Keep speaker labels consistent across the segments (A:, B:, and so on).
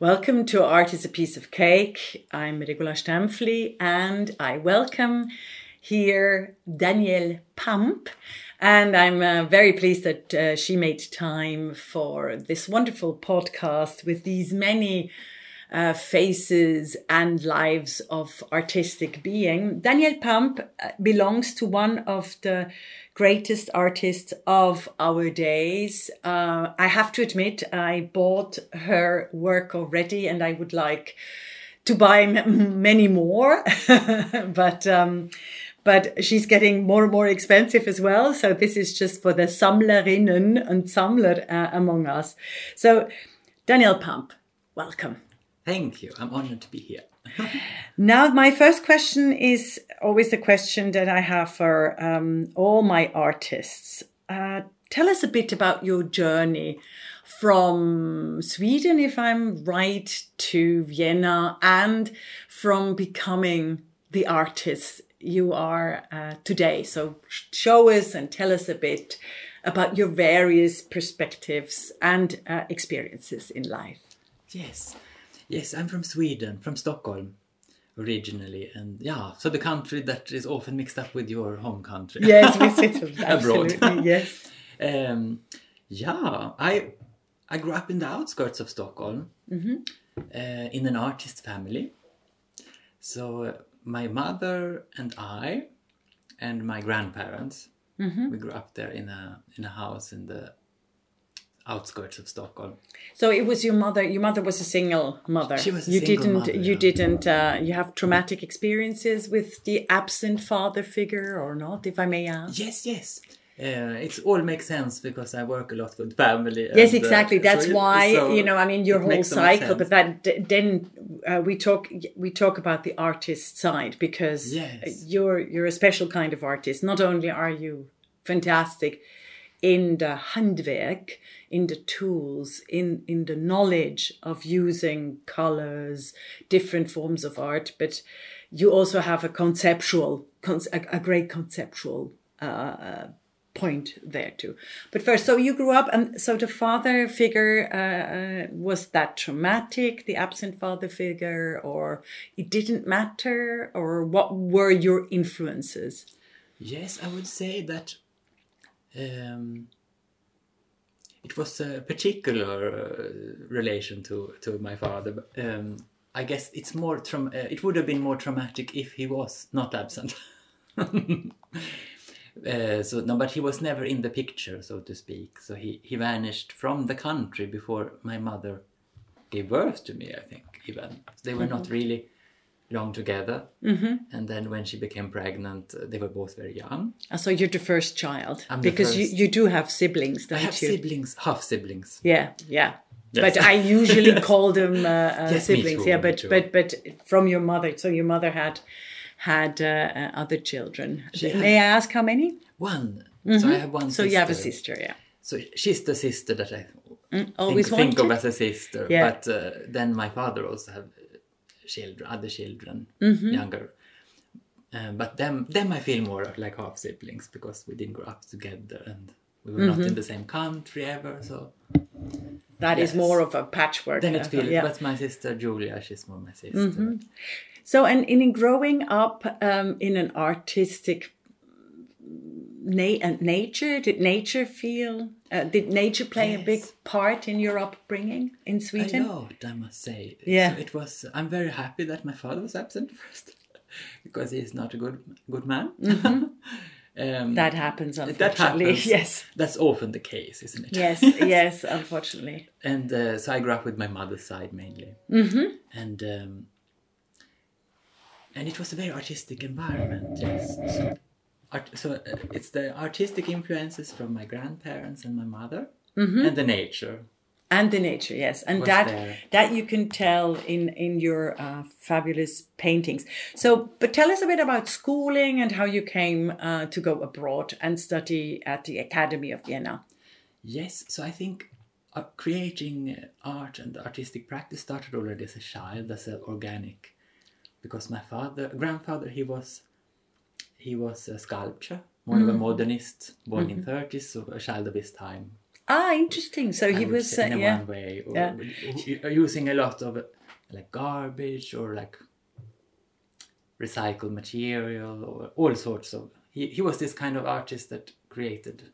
A: Welcome to Art is a Piece of Cake. I'm Regula Stämpfli and I welcome here Danielle Pamp. And I'm uh, very pleased that uh, she made time for this wonderful podcast with these many uh, faces and lives of artistic being. Danielle Pamp uh, belongs to one of the greatest artists of our days. Uh, I have to admit, I bought her work already and I would like to buy m- many more, but, um, but she's getting more and more expensive as well. So this is just for the Sammlerinnen and Sammler uh, among us. So Danielle Pamp, welcome.
B: Thank you. I'm honored to be here.
A: Now, my first question is always the question that I have for um, all my artists. Uh, tell us a bit about your journey from Sweden, if I'm right, to Vienna, and from becoming the artist you are uh, today. So, show us and tell us a bit about your various perspectives and uh, experiences in life.
B: Yes. Yes, I'm from Sweden, from Stockholm originally, and yeah, so the country that is often mixed up with your home country.
A: Yes, we sit absolutely. yes.
B: Um, yeah, I I grew up in the outskirts of Stockholm, mm-hmm. uh, in an artist family. So uh, my mother and I, and my grandparents, mm-hmm. we grew up there in a in a house in the outskirts of Stockholm.
A: So it was your mother. Your mother was a single mother.
B: She was a
A: you
B: single
A: didn't.
B: mother,
A: you
B: yeah.
A: didn't. Uh, you have traumatic experiences with the absent father figure, or not? If I may ask.
B: Yes, yes. Uh, it all makes sense because I work a lot with family.
A: Yes,
B: and, uh,
A: exactly. That's
B: so
A: why
B: so
A: you know. I mean, your whole cycle. But that then uh, we talk. We talk about the artist side because
B: Yes.
A: you're you're a special kind of artist. Not only are you fantastic in the handwerk, in the tools, in in the knowledge of using colors, different forms of art, but you also have a conceptual, a, great conceptual uh, point there too. But first, so you grew up, and so the father figure uh, uh, was that traumatic, the absent father figure, or it didn't matter, or what were your influences?
B: Yes, I would say that um, it was a particular uh, relation to to my father. Um, I guess it's more traum- uh, It would have been more traumatic if he was not absent. uh, so no, but he was never in the picture, so to speak. So he he vanished from the country before my mother gave birth to me. I think even they were not really long together. Mm-hmm. And then when she became pregnant, uh, they were both very young.
A: Uh, So you're the first child
B: I'm
A: because you,
B: first.
A: you do have siblings, don't
B: I have
A: you?
B: siblings, half siblings.
A: Yeah, yeah.
B: Yes.
A: But I usually call them uh, uh,
B: Yes,
A: siblings.
B: too,
A: yeah, but but but from your mother. So your mother had had uh, uh, other children.
B: She
A: May I ask how many?
B: One. So I have one
A: Mm-hmm. So
B: sister.
A: you have a sister, yeah.
B: So she's the sister that I
A: Always
B: think, think of as a sister.
A: Yeah.
B: But uh, then my father also have children, other children,
A: Mm-hmm.
B: younger. Um, but them, them I feel more like half siblings because we didn't grow up together and we were
A: Mm-hmm.
B: not in the same country ever. So
A: That is
B: Yes.
A: more of a patchwork.
B: then
A: uh,
B: it feels.
A: yeah. Mm-hmm.
B: But my sister Julia, she's more my sister.
A: So, and in growing up um, in an artistic na- uh, nature, did nature feel? Uh, did nature play a big part in your upbringing in Sweden?
B: loved, I must say.
A: Yeah.
B: So it was. I'm very happy that my father was absent first, because he's not a good good man. um,
A: Mm-hmm. That happens,
B: that
A: unfortunately.
B: happens.
A: Yes,
B: That's often the case, isn't it?
A: yes, yes. Unfortunately.
B: and uh, so I grew up with my mother's side mainly, mm-hmm. and um, and it was a very artistic environment. Yes. So, art, so uh, it's the artistic influences from my grandparents and my mother, and the nature.
A: and the nature yes and that
B: there.
A: that you can tell in in your uh, fabulous paintings so but tell us a bit about schooling and how you came uh, to go abroad and study at the academy of vienna
B: Yes, so I think uh, creating uh, art and artistic practice started already as a child, as an organic, because my father, grandfather, he was, he was a sculptor, more of a modernist, born in thirties, so a child of his time.
A: Ah, interesting. So
B: I
A: he was,
B: say,
A: uh,
B: in a
A: yeah.
B: one way, or
A: Yeah.
B: using a lot of like garbage or like recycled material or all sorts of. He he was this kind of artist that created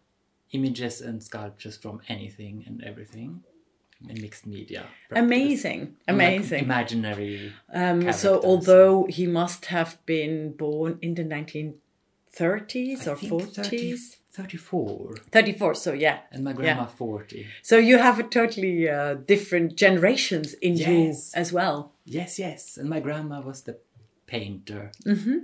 B: images and sculptures from anything and everything in mixed media. practice.
A: Amazing,
B: And, like,
A: amazing.
B: imaginary.
A: Um, so, although he must have been born in the 1930s
B: I
A: or 40s,
B: 30, 34
A: 34. So, yeah.
B: and my grandma 40.
A: So, you have a totally uh, different generations in you as well.
B: Yes, yes. And my grandma was the painter.
A: Mm-hmm.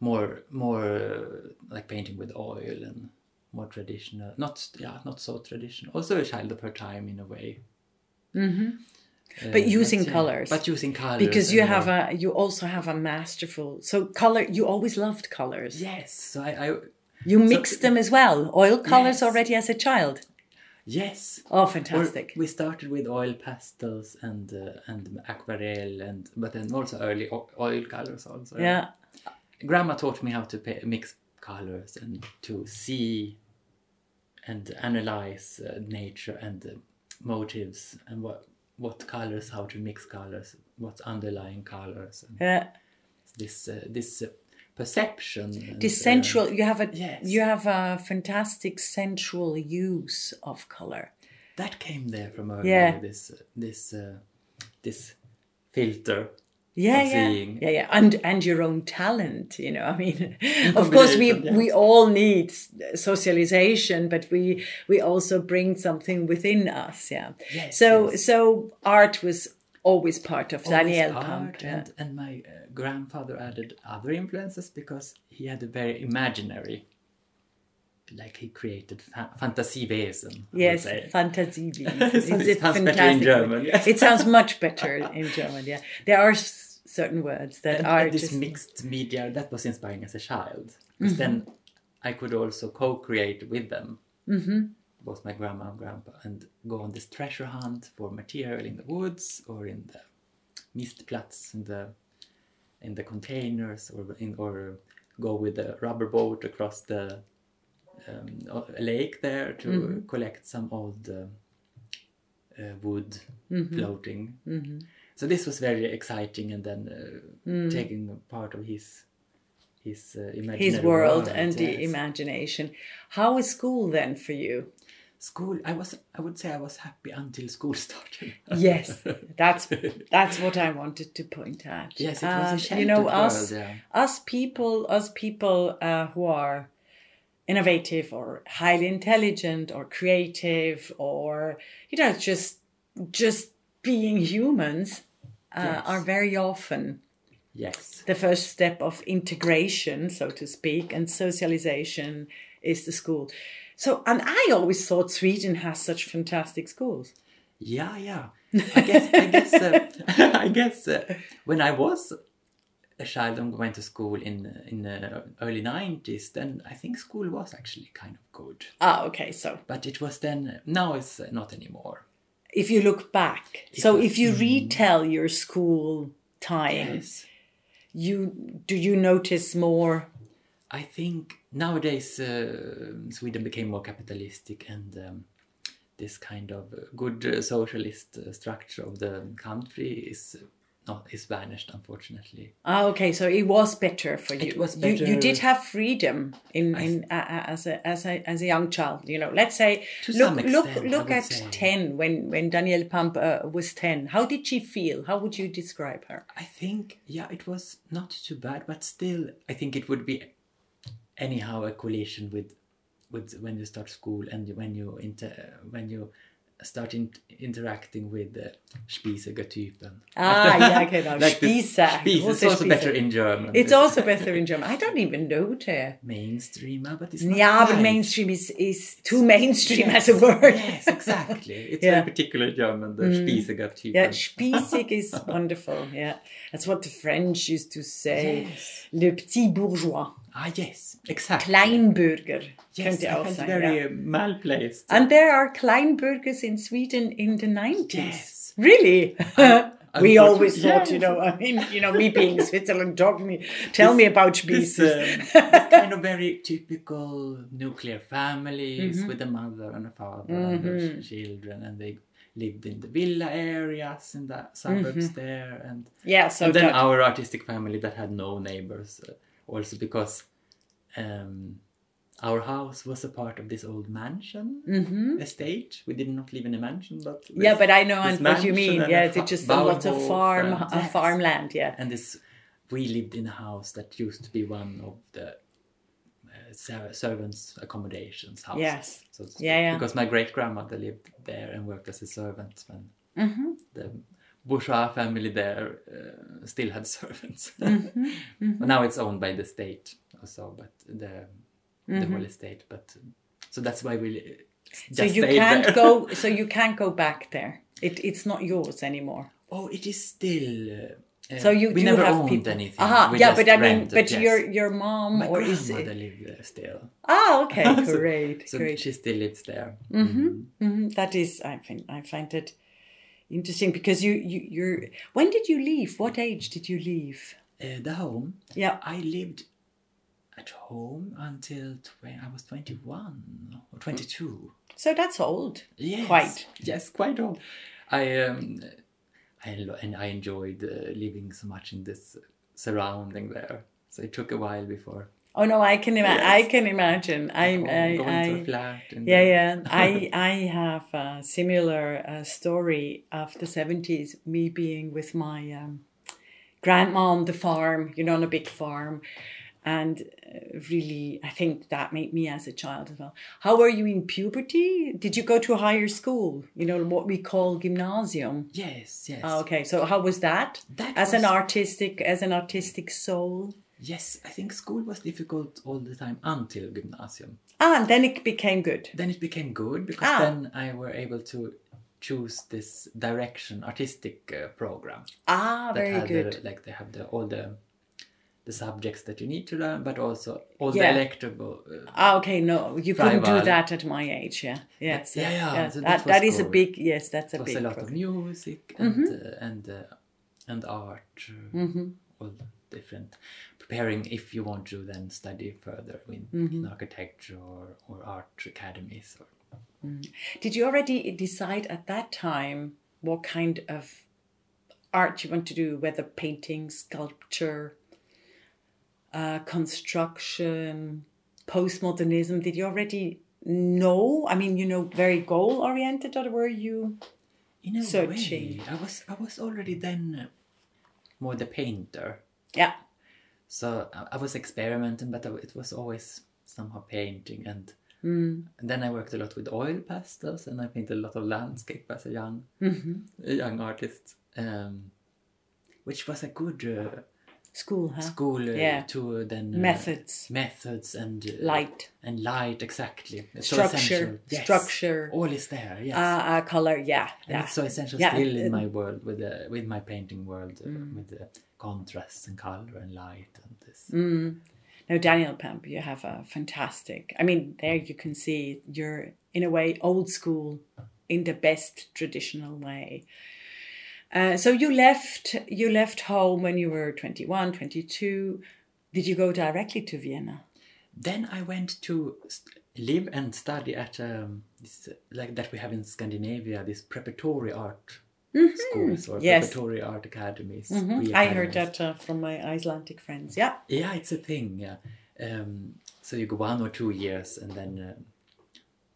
B: More, more uh, like painting with oil and more traditional. Not, yeah, not so traditional. Also a child of her time in a way.
A: Mm-hmm.
B: Uh,
A: But using colours.
B: But using colors.
A: Because you have a, you also have a masterful. So, color. You always loved colors.
B: Yes. So I, I
A: You mixed them as well. Oil colors
B: Yes.
A: already as a child.
B: yes.
A: Oh,
B: Or
A: fantastic!
B: we started with oil pastels and uh, and aquarelle and but then also early oil colors also.
A: yeah.
B: grandma taught me how to mix colors and to see and analyze uh, nature and uh, motives and what what colors how to mix colors what's underlying colors and
A: Yeah.
B: this uh, this uh, perception and,
A: This
B: uh,
A: sensual. You have a.
B: yes.
A: You have a fantastic sensual use of color.
B: that came there from earlier
A: Yeah.
B: this uh, this uh, this filter
A: yeah yeah
B: seeing.
A: yeah yeah and and your own talent you know i mean of course we
B: combination,
A: we all need socialization but we we also bring something within us yeah
B: Yes,
A: so
B: yes.
A: so art was always part of
B: always
A: daniel Pamp, yeah.
B: and, and my uh, grandfather added other influences because he had a very imaginary like he created fa- would
A: Yes,
B: say.
A: Fantasiewiesen.
B: It sounds better in German, yes.
A: It sounds much better in German. Yeah, there are certain words that
B: and,
A: are
B: and this
A: just
B: mixed media that was inspiring as a child
A: Mm-hmm.
B: because then i could also co-create with them
A: Mm-hmm.
B: both my grandma and grandpa and go on this treasure hunt for material in the woods or in the mistplatz in the in the containers or in or go with a rubber boat across the um, lake there to
A: Mm-hmm.
B: collect some old uh, uh, wood
A: Mm-hmm.
B: floating. So this was very exciting, and then uh, taking part of his his uh,
A: Mm. his world and the
B: yes.
A: imagination. How is school then for you?
B: school. I was I would say I was happy until school started.
A: Yes, that's that's what I wanted to point out.
B: Yes, it was a
A: Um, you know
B: world,
A: us
B: yeah.
A: us people us people uh, who are innovative or highly intelligent or creative or you know just just being humans uh,
B: Yes.
A: are very often
B: Yes.
A: the first step of integration, so to speak, and socialization is the school. So, and I always thought Sweden has such fantastic schools.
B: Yeah, yeah. I guess I guess uh, I guess uh, when I was a child and went to school in in the early nineties, then I think school was actually kind of good.
A: Ah, okay. So,
B: But it was then. Now it's not anymore.
A: If you look back, so
B: I-
A: if you retell your school time,
B: Yes.
A: you do you notice more?
B: I think nowadays uh, Sweden became more capitalistic and um, this kind of good uh, socialist uh, structure of the country is not is vanished unfortunately.
A: Ah, okay. So it was better for you.
B: It was
A: You, you did have freedom in in uh, as a as a as a young child. You know, let's say
B: To
A: look look
B: extent,
A: look
B: would
A: at
B: say.
A: ten when when Danielle Pamp uh, was ten. How did she feel? How would you describe her?
B: I think yeah, it was not too bad, but still, I think it would be anyhow a collision with with when you start school and when you inter when you start in, interacting with the Spießiger-typen.
A: Ah, yeah, okay, now
B: Like this-
A: Spießer.
B: Spieß. It's also better in German.
A: It's also better in German. I don't even know there.
B: mainstream, ah, but it's not
A: Yeah, but mainstream is, is too mainstream as a word.
B: Yes, exactly. It's
A: Yeah.
B: very particular German, the Spießiger-typen.
A: Yeah, spießig is wonderful. Yeah, that's what the French used to say.
B: Yes.
A: Le petit bourgeois.
B: Ah, yes, exactly.
A: Kleinbürger
B: Yes,
A: könnte auch sein.
B: very
A: ja.
B: uh, malplaced.
A: And there are Kleinbürgers in Sweden in the 90s.
B: Yes.
A: Really? We always thought, you know, I mean, you know, me being Switzerland, talk me, tell me about
B: This, um, this kind of very typical nuclear families
A: Mm-hmm.
B: with a mother and a father and their children, and they lived in the villa areas in the suburbs
A: Mm-hmm.
B: there, and,
A: yeah, so
B: and then
A: that-
B: our artistic family that had no neighbors, uh, also because um, our house was a part of this old mansion estate. We did not live in a mansion, but
A: Mm-hmm. yeah, but I know what you mean. Yeah, it's just a lot of farm,
B: and-
A: uh,
B: yes.
A: farmland. Yeah.
B: and this we lived in a house that used to be one of the uh, servants accommodations houses
A: Yes.
B: so
A: Yeah, yeah.
B: because my great grandmother lived there and worked as a servant when
A: Mm-hmm.
B: the bourgeois family there uh, still had servants
A: Mm-hmm.
B: but now it's owned by the state also but the
A: Mm-hmm.
B: the whole estate but so that's why we just
A: So you can't go. So you can't go back there. It, it's not yours anymore.
B: oh it is still uh, uh,
A: So you
B: we
A: do
B: never
A: have
B: owned
A: people.
B: anything
A: Aha,
B: We
A: yeah, but I mean, but
B: yes.
A: your your mom
B: My
A: or is it?
B: lived there still.
A: Ah, okay,
B: So-
A: great,
B: So
A: great.
B: she still lives there.
A: hmm That is, I think, I find it interesting because you, you, you're. When did you leave? What age did you leave?
B: Uh, the home.
A: Yeah.
B: I lived at home until tw- I was 21 or 22.
A: So that's old.
B: Yes.
A: Quite.
B: Yes, quite old. I um, I and I enjoyed uh, living so much in this surrounding there. So it took a while before
A: Oh no, I can imagine.
B: Yes.
A: I can imagine. I,
B: going,
A: I,
B: going to a
A: I
B: flat.
A: Yeah, yeah. I, I have a similar uh, story of the seventies. Me being with my um, grandma on the farm, you know, on a big farm, and uh, really, I think that made me as a child as well. How were you in puberty? Did you go to a higher school? You know what we call gymnasium.
B: Yes, yes.
A: Oh, okay, so how was that?
B: That
A: as an artistic, as an artistic soul.
B: Yes, I think school was difficult all the time until gymnasium.
A: Ah, and then it became good.
B: then it became good because
A: Ah.
B: then I were able to choose this direction artistic uh, program
A: Ah, very good.
B: The, like they have the all the the subjects that you need to learn but also all
A: Yeah.
B: the electrical uh,
A: Ah, okay, no, you couldn't do that at my age. Yeah, yes,
B: Yeah, yeah, so that
A: that, that is a big yes, that's a
B: was
A: big.
B: a lot
A: program.
B: of music and
A: Mm-hmm.
B: uh, and uh, and art uh, all different preparing if you want to then study further in,
A: Mm-hmm.
B: in architecture or, or art academies or
A: Did you already decide at that time what kind of art you want to do? Whether painting, sculpture, uh, construction, postmodernism? Did you already know? I mean, you know, very goal oriented, or were you?
B: in a
A: Searching.
B: way I was I was already then more the painter
A: Yeah.
B: So I- was experimenting, but it was always somehow painting. And,
A: Mm.
B: and then I worked a lot with oil pastels, and I painted a lot of landscape as a young,
A: Mm-hmm.
B: a young artist, um, which was a good uh,
A: School, huh?
B: school uh,
A: Yeah.
B: to then uh,
A: Methods.
B: methods and uh,
A: Light.
B: and light exactly. It's so
A: Structure.
B: essential. Yes.
A: Structure.
B: All is there. Yes.
A: Uh, uh, color, yeah.
B: And
A: yeah.
B: it's so essential
A: Yeah,
B: still in
A: uh,
B: my world with the with my painting world uh,
A: Mm.
B: with the contrasts and color and light and this.
A: Mm. Now, Daniel Pamp, you have a fantastic. I mean, there you can see you're in a way old school in the best traditional way. Uh, so you left you left home when you were 21, 22. Did you go directly to Vienna?
B: Then I went to live and study at um, this, like that we have in Scandinavia, this preparatory art schools or
A: Mm-hmm. Yes.
B: preparatory art academies.
A: Mhm. I heard that uh, from my Icelandic friends. Yeah.
B: Yeah, it's a thing. Yeah, um, so you go one or two years and then um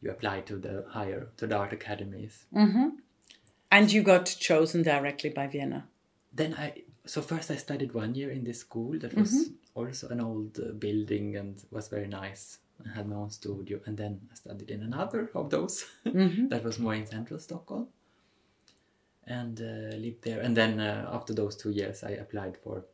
B: you apply to the higher to the art academies.
A: And you got chosen directly by Vienna.
B: Then I so first I studied one year in this school that was
A: Mm-hmm.
B: also an old uh, building and was very nice. I had my own studio, and then I studied in another of those
A: Mm-hmm.
B: that was more in central Stockholm, and uh, lived there. And then uh, after those two years, I applied for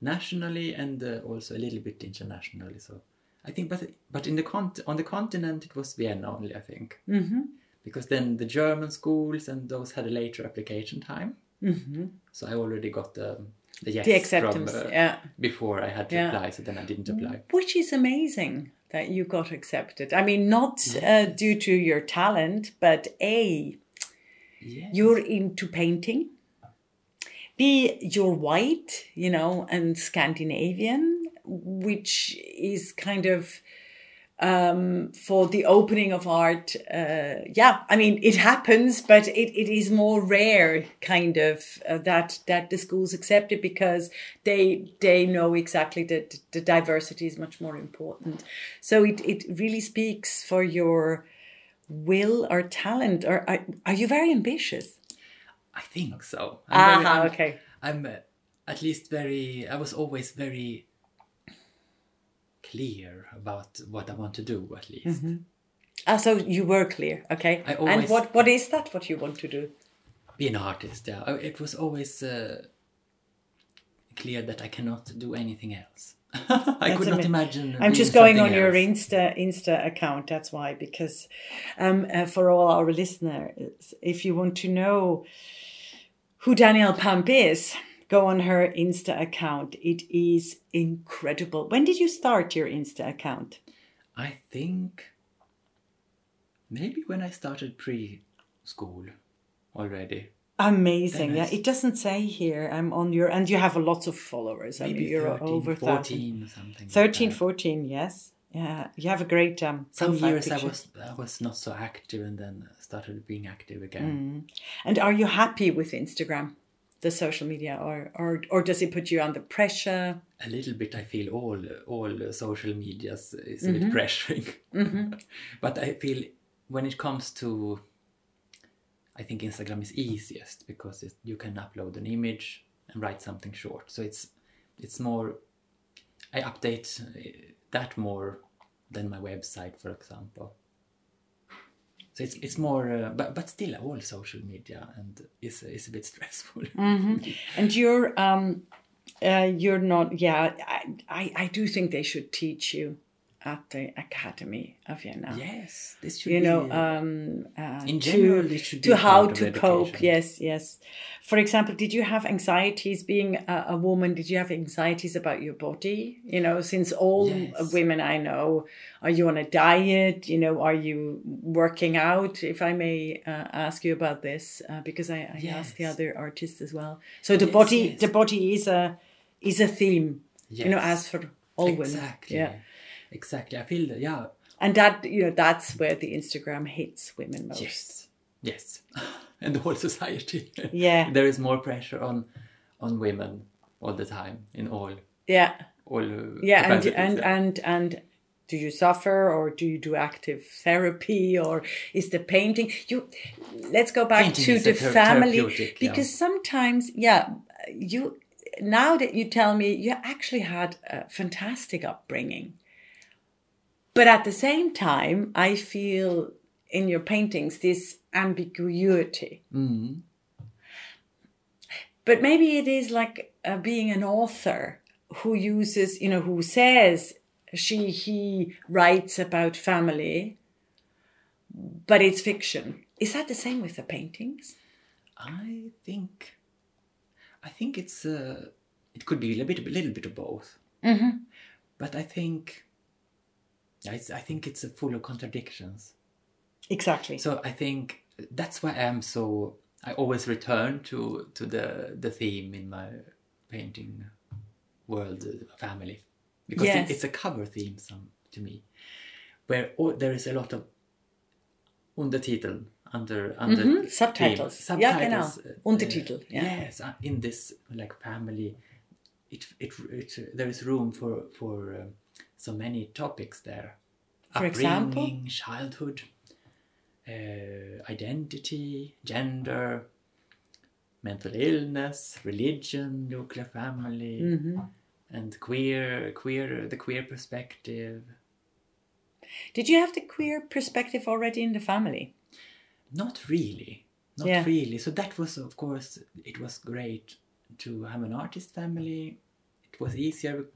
B: nationally and uh, also a little bit internationally. So I think, but but in the cont- on the continent, it was Vienna only. I think
A: Mm-hmm.
B: because then the German schools and those had a later application time.
A: Mm-hmm.
B: So I already got the the yes
A: The acceptance.
B: from, uh,
A: yeah.
B: before I had to
A: Yeah.
B: apply. So then I didn't apply.
A: Which is amazing that you got accepted. I mean, not uh, due to your talent, but A,
B: Yeah.
A: you're into painting. B, you're white, you know, and Scandinavian, which is kind of um, for the opening of art. Uh, yeah, I mean, it happens, but it, it is more rare, kind of, uh, that that the schools accept it because they they know exactly that the diversity is much more important. So it it really speaks for your will or talent. Or are, are you very ambitious?
B: I think so.
A: Ah,
B: very- I'm-
A: okay.
B: I'm uh, at least very. I was always very clear about what I want to do. At least
A: Ah, so you were clear, okay.
B: I always, and
A: what what is that? What you want to do?
B: be an artist. Yeah, Uh, it was always uh, clear that I cannot do anything else. I could not imagine.
A: I'm just going on
B: something
A: your. Insta Insta account. That's why, because um, uh, for all our listeners, if you want to know who Danielle Pamp is, go on her Insta account. It is incredible. When did you start your Insta account?
B: I think maybe when I started preschool already.
A: Amazing. Yeah, it doesn't say here. I'm on your, and you have lots of followers. I
B: Maybe
A: mean, you're
B: 13,
A: over
B: 14
A: thousand.
B: or something. like
A: 13,
B: that.
A: 14, yes. Yeah, you have a great um.
B: Some years I was I was not so active, and then started being active again.
A: And are you happy with Instagram, the social media, or or or does it put you under pressure?
B: A little bit, I feel all all social medias is a
A: Mm-hmm.
B: bit pressuring. but I feel when it comes to, I think Instagram is easiest because it, you can upload an image and write something short. So it's it's more. I update uh, that more than my website, for example. So it's it's more, uh, but but still all social media and is is a bit stressful.
A: And you're um, uh, you're not. Yeah, I, I I do think they should teach you at the Academy of Vienna.
B: Yes, this should
A: You know,
B: uh,
A: um, uh,
B: in
A: to-
B: general, should
A: to how to cope. Yes, yes. For example, did you have anxieties being a, a woman? Did you have anxieties about your body? You know, since all
B: Yes.
A: women I know, are you on a diet? You know, are you working out? If I may uh, ask you about this, uh, because I, I asked the other artists as well. So the
B: Yes,
A: body,
B: yes.
A: the body is a is a theme. You know, as for all women.
B: exactly.
A: Yeah.
B: Exactly. I feel that, yeah.
A: And that you know, that's where the Instagram hits women most.
B: Yes. Yes. and the whole society.
A: Yeah.
B: there is more pressure on on women all the time in all
A: Yeah.
B: all uh,
A: yeah and and and and do you suffer or do you do active therapy or is the painting you let's go back
B: Painting
A: to the family
B: therapeutic, yeah.
A: because sometimes yeah you now that you tell me you actually had a fantastic upbringing but at the same time i feel in your paintings this ambiguity
B: Mm.
A: but maybe it is like uh, being an author who uses you know who says she he writes about family but it's fiction is that the same with the paintings
B: I think I think it's uh, it could be a little bit a little bit of both.
A: Mm-hmm.
B: But I think yeah, I think it's uh, full of contradictions.
A: exactly
B: So I think that's why I'm so. I always return to to the the theme in my painting world, uh, family, because
A: Yes.
B: it, it's a cover theme some to me, where all, there is a lot of undertitel under under
A: Mhm,
B: theme.
A: subtitles. Ja, genau.
B: subtitles, uh,
A: Untertitel, ja.
B: Yes, uh, in this like family, it it, it uh, there is room for for um, so many topics there.
A: For example?
B: Childhood, uh, identity, gender, mental illness, religion, nuclear family,
A: Mm-hmm.
B: and queer, queer, the queer perspective.
A: did you have the queer perspective already in the family
B: Not really, not
A: Yeah.
B: really. So that was, of course, it was great to have an artist family. It was easier,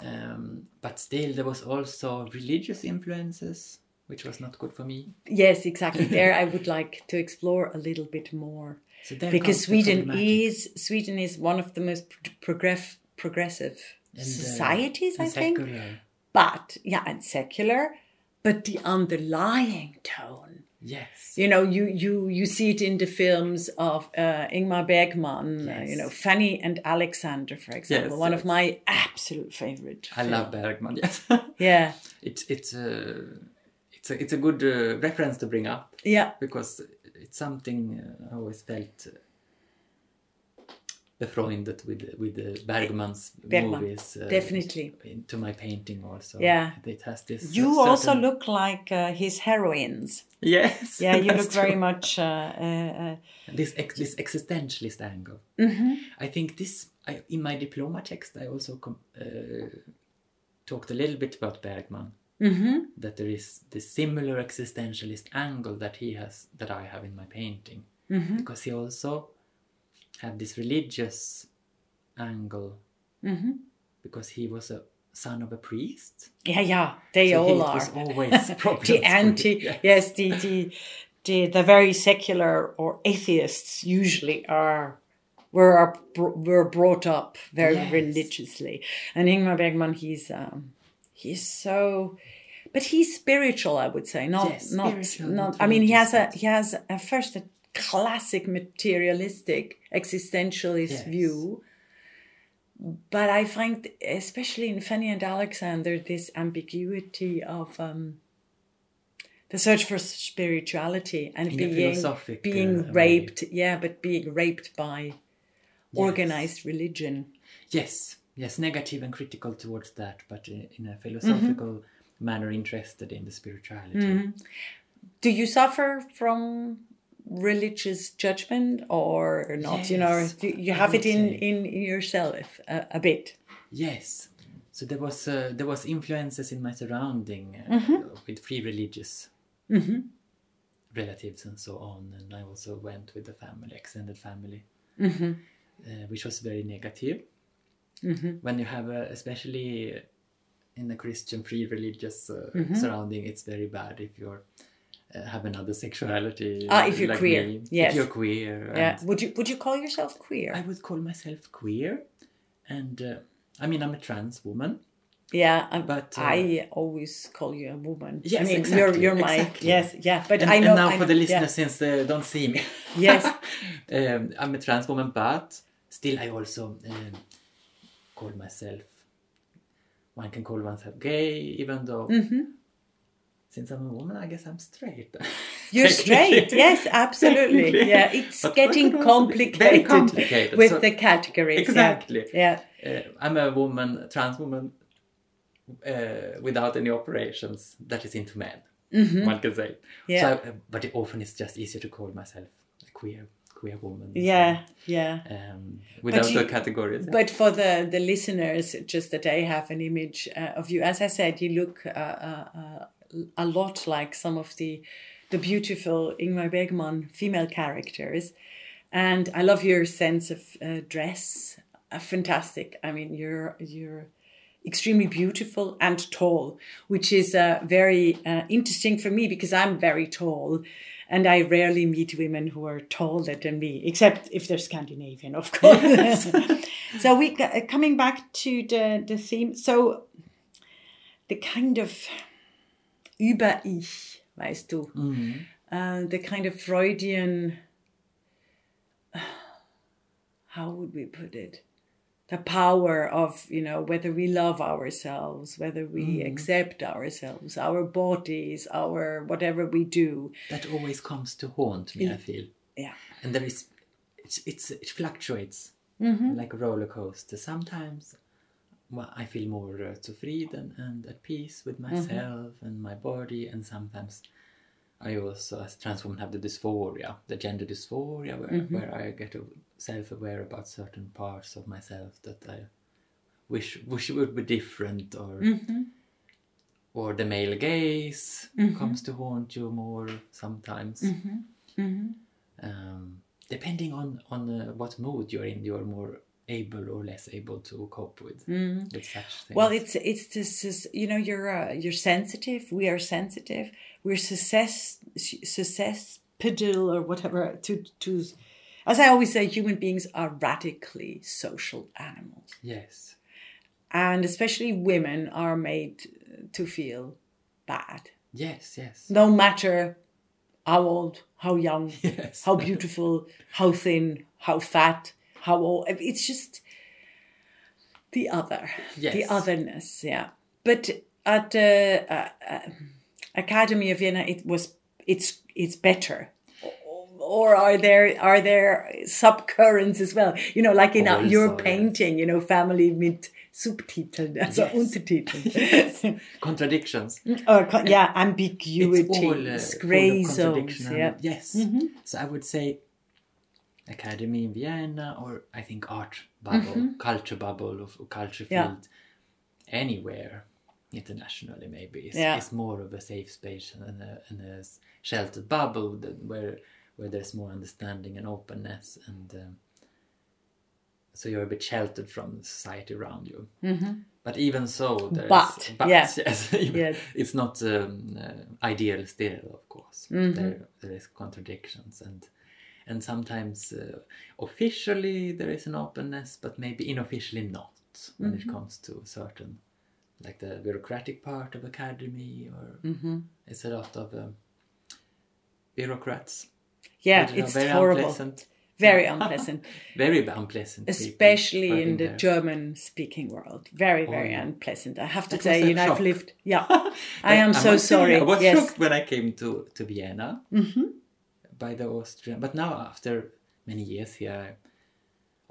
B: um, but still there was also religious influences, which was not good for me.
A: yes exactly. There i would like to explore a little bit more.
B: So
A: because sweden is sweden is one of the most progress, progressive
B: And, uh,
A: societies i
B: and
A: think. but yeah and secular. But the underlying tone
B: Yes.
A: You know, you you you see it in the films of uh, Ingmar Bergman. Uh, you know, Fanny and Alexander, for example,
B: Yes,
A: one of my absolute favorite.
B: I love Bergman. Yes.
A: Yeah,
B: it's it's a it's a it's a good uh, reference to bring up
A: yeah,
B: because it's something uh, I always felt uh, befreundet with with the Bergman's
A: Bergman,
B: movies. Uh,
A: definitely.
B: into my painting also.
A: Yeah.
B: it has this.
A: You
B: uh,
A: also look like uh, his heroines.
B: Yes.
A: Yeah, you look very much. Uh, uh, uh,
B: this ex- this existentialist angle.
A: Mm-hmm.
B: I think this I, in my diploma text I also com- uh, talked a little bit about Bergman.
A: mm-hmm.
B: That there is this similar existentialist angle that he has that I have in my painting
A: Mm-hmm.
B: because he also had this religious angle
A: Mm-hmm.
B: because he was a son of a priest.
A: Yeah, yeah, they
B: So
A: all are.
B: was always
A: the anti,
B: yeah.
A: yes, the, the the the very secular or atheists usually are were are, were brought up very
B: Yes.
A: religiously, and Ingmar Bergman, he's um, he's so. But he's spiritual, I would say. Not,
B: Yes,
A: not. not I mean, he has a he has a first a classic materialistic existentialist
B: Yes.
A: view, but I find, especially in Fanny and Alexander, this ambiguity of um, the search for spirituality and
B: In
A: being
B: uh,
A: being
B: way.
A: raped. Yeah, but being raped by organized religion.
B: Yes, yes, negative and critical towards that, but in a philosophical
A: Mm-hmm.
B: manner, interested in the spirituality.
A: Do you suffer from religious judgment or not? You know,
B: Yes,
A: do you have it in in yourself a, a bit.
B: Yes, so there was uh, there was influences in my surrounding uh,
A: Mm-hmm.
B: with free religious relatives and so on, and I also went with the family, extended family,
A: Mm-hmm.
B: uh, which was very negative. When you have, a, especially in a Christian free religious uh,
A: Mm-hmm.
B: surrounding, it's very bad if you're have another sexuality.
A: Ah, if you're
B: like
A: queer,
B: me.
A: yes.
B: If you're queer.
A: Yeah. Would you would you call yourself queer?
B: I would call myself queer, and uh, I mean I'm a trans woman.
A: Yeah, I,
B: But, uh,
A: I always call you a woman. I
B: Yes,
A: mean,
B: exactly,
A: you're you're my
B: exactly.
A: yes, yeah. But
B: And,
A: I know.
B: and now
A: I
B: for
A: know,
B: the
A: yeah.
B: listeners, since they don't see me,
A: Yes.
B: um, I'm a trans woman, but still I also um, call myself. One can call oneself gay, even though
A: Mm-hmm.
B: Since I'm a woman, I guess I'm straight.
A: You're straight. Yes, absolutely. Yeah, it's
B: But
A: getting
B: very
A: complicated,
B: complicated.
A: with
B: So-
A: the categories.
B: Exactly.
A: Yeah.
B: Uh, I'm a woman, trans woman, uh, without any operations that is into men. One can say.
A: Yeah.
B: So, I- but it often it's just easier to call myself a queer, queer woman.
A: Yeah. Yeah.
B: Um, without
A: you-
B: the categories.
A: But for the, the listeners, just that they have an image uh, of you, as I said, you look uh, uh, uh, a lot like some of the the beautiful Ingmar Bergman female characters, and I love your sense of uh, dress. Uh, fantastic. I mean, you're you're extremely beautiful and tall, which is uh, very uh, interesting for me because I'm very tall. And I rarely meet women who are taller than me, except if they're Scandinavian, of course. so we uh, coming back to the the theme. So the kind of Über-Ich, weißt du, uh, the kind of Freudian. How would we put it? The power of you know whether we love ourselves, whether we accept ourselves, our bodies, our whatever we do.
B: that always comes to haunt me, I feel.
A: Yeah.
B: And there is, it's, it's it fluctuates
A: Mm-hmm.
B: like a roller coaster. Sometimes well, I feel more uh, to and, at peace with
A: Mm-hmm.
B: myself and my body, and sometimes I also, as a trans woman, have the dysphoria, the gender dysphoria, where,
A: Mm-hmm.
B: where I get self-aware about certain parts of myself that I wish wish would be different, or
A: Mm-hmm.
B: or the male gaze comes to haunt you more sometimes.
A: Mm-hmm.
B: Um, depending on on uh, what mood you're in, you're more able or less able to cope with with such things.
A: Well, it's it's this is you know you're uh, you're sensitive. We are sensitive. We're success susceptible or whatever to to. As I always say, human beings are radically social animals,
B: yes,
A: and especially women are made to feel bad,
B: yes, yes.
A: no matter how old, how young,
B: Yes.
A: how beautiful, how thin, how fat, how old. It's just the other, the otherness. Yeah, but at the uh, uh, Academy of Vienna, it was it's it's better. Or are there are there subcurrents as well? You know, like in your
B: Also, yes.
A: painting, you know, family mit Subtiteln, also
B: Yes.
A: Untertiteln.
B: Contradictions.
A: Or, co- yeah, ambiguities,
B: It's all, uh, of
A: zones. Yeah.
B: Yes. So I would say Academy in Vienna, or I think art bubble, culture bubble, of or culture
A: Mm-hmm. Yeah.
B: field, anywhere internationally maybe is,
A: Yeah.
B: is more of a safe space and a, and a sheltered bubble where where there's more understanding and openness and um, so you're a bit sheltered from the society around you. Mm-hmm. But even so, there's
A: But, yeah.
B: yes,
A: Yes.
B: it's not um, uh, ideal still, of course.
A: Mm-hmm.
B: There, there is contradictions and and sometimes uh, officially there is an openness, but maybe unofficially not when
A: Mm-hmm.
B: it comes to certain, like the bureaucratic part of academy, or
A: Mm-hmm.
B: it's a lot of um, bureaucrats.
A: Yeah, it's
B: very
A: horrible.
B: unpleasant.
A: Very unpleasant.
B: Very unpleasant.
A: Especially in the
B: there.
A: German speaking world. Very, very
B: yeah.
A: unpleasant. I have to say, you know, I've lived. Yeah. I am so sorry.
B: I was
A: yes.
B: shocked when I came to, to Vienna
A: Mm-hmm.
B: By the Austrian. But now, after many years here, I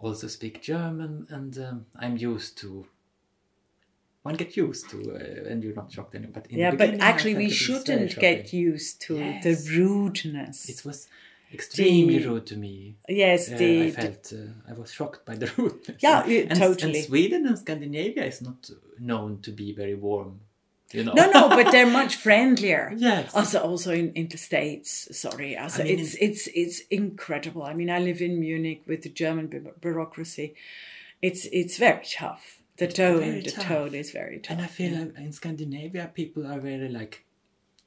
B: also speak German and um, I'm used to. One get used to, uh, and you're not shocked anymore. But in the
A: Yeah, but actually, we
B: it was very
A: shouldn't get used to
B: Yes.
A: the rudeness.
B: It was extremely
A: The-
B: rude to me.
A: yes,
B: Uh,
A: the,
B: I felt uh, I was shocked by the rudeness.
A: Yeah, yeah,
B: and-
A: totally.
B: And Sweden and Scandinavia is not known to be very warm. You know.
A: no, no, but they're much friendlier.
B: Yes.
A: Also, also in, in the states. Sorry, also
B: I mean,
A: it's it's it's incredible. I mean, I live in Munich with the German bu- bureaucracy. It's it's very tough. The tone, the
B: tough.
A: tone is very tough.
B: And I feel like in Scandinavia, people are very like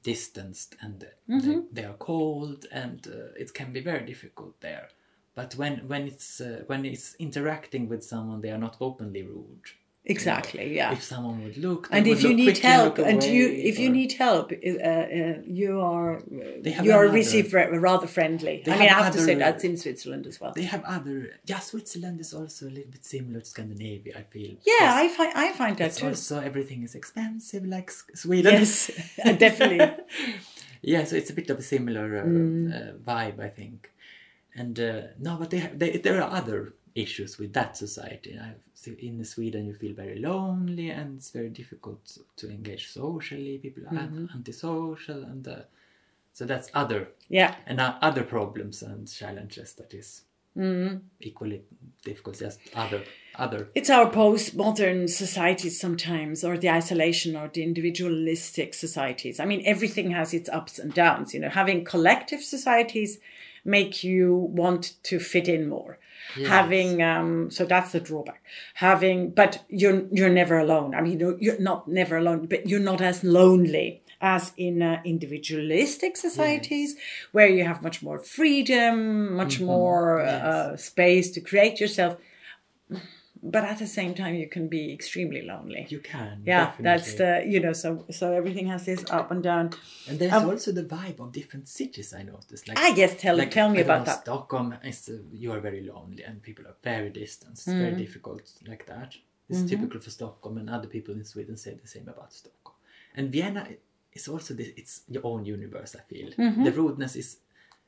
B: distanced and
A: Mm-hmm.
B: they, they are cold, and uh, it can be very difficult there. But when when it's uh, when it's interacting with someone, they are not openly rude.
A: Exactly, yeah.
B: If someone would look,
A: and if you need help, and you if you need help, uh, uh, you are you are received ra- rather friendly. I mean, I
B: have
A: have to say
B: other-
A: that's in Switzerland as well.
B: they have other. Yeah, Switzerland is also a little bit similar to Scandinavia. I feel.
A: yeah, I find I find that too.
B: also everything is expensive, like Sweden.
A: Yes, definitely.
B: yeah, so it's a bit of a similar uh,
A: Mm.
B: uh, vibe, I think. And uh, no, but they, have, they there are other issues with that society. I, in Sweden, you feel very lonely, and it's very difficult to engage socially. People are
A: Mm-hmm.
B: antisocial, and uh, so that's other
A: Yeah,
B: and uh, other problems and challenges that is
A: Mm-hmm.
B: equally difficult. Just other other.
A: it's our postmodern societies sometimes, or the isolation, or the individualistic societies. I mean, everything has its ups and downs. You know, having collective societies make you want to fit in more. Having um, so that's the drawback. Having, but you're you're never alone. I mean, you're, not never alone, but you're not as lonely as in uh, individualistic societies where you have much more freedom, much more uh, space to create yourself. But at the same time, you can be extremely lonely.
B: You can.
A: Yeah, that's the you know. So so everything has this up and down.
B: And there's
A: Um,
B: also the vibe of different cities. I noticed. Like,
A: Ah, yes, tell- tell me about
B: know,
A: that.
B: Stockholm is uh, you are very lonely and people are very distant. It's
A: Mm.
B: very difficult like that. It's
A: Mm-hmm.
B: typical for Stockholm, and other people in Sweden say the same about Stockholm. And Vienna is also this, it's your own universe. I feel
A: Mm-hmm.
B: the rudeness is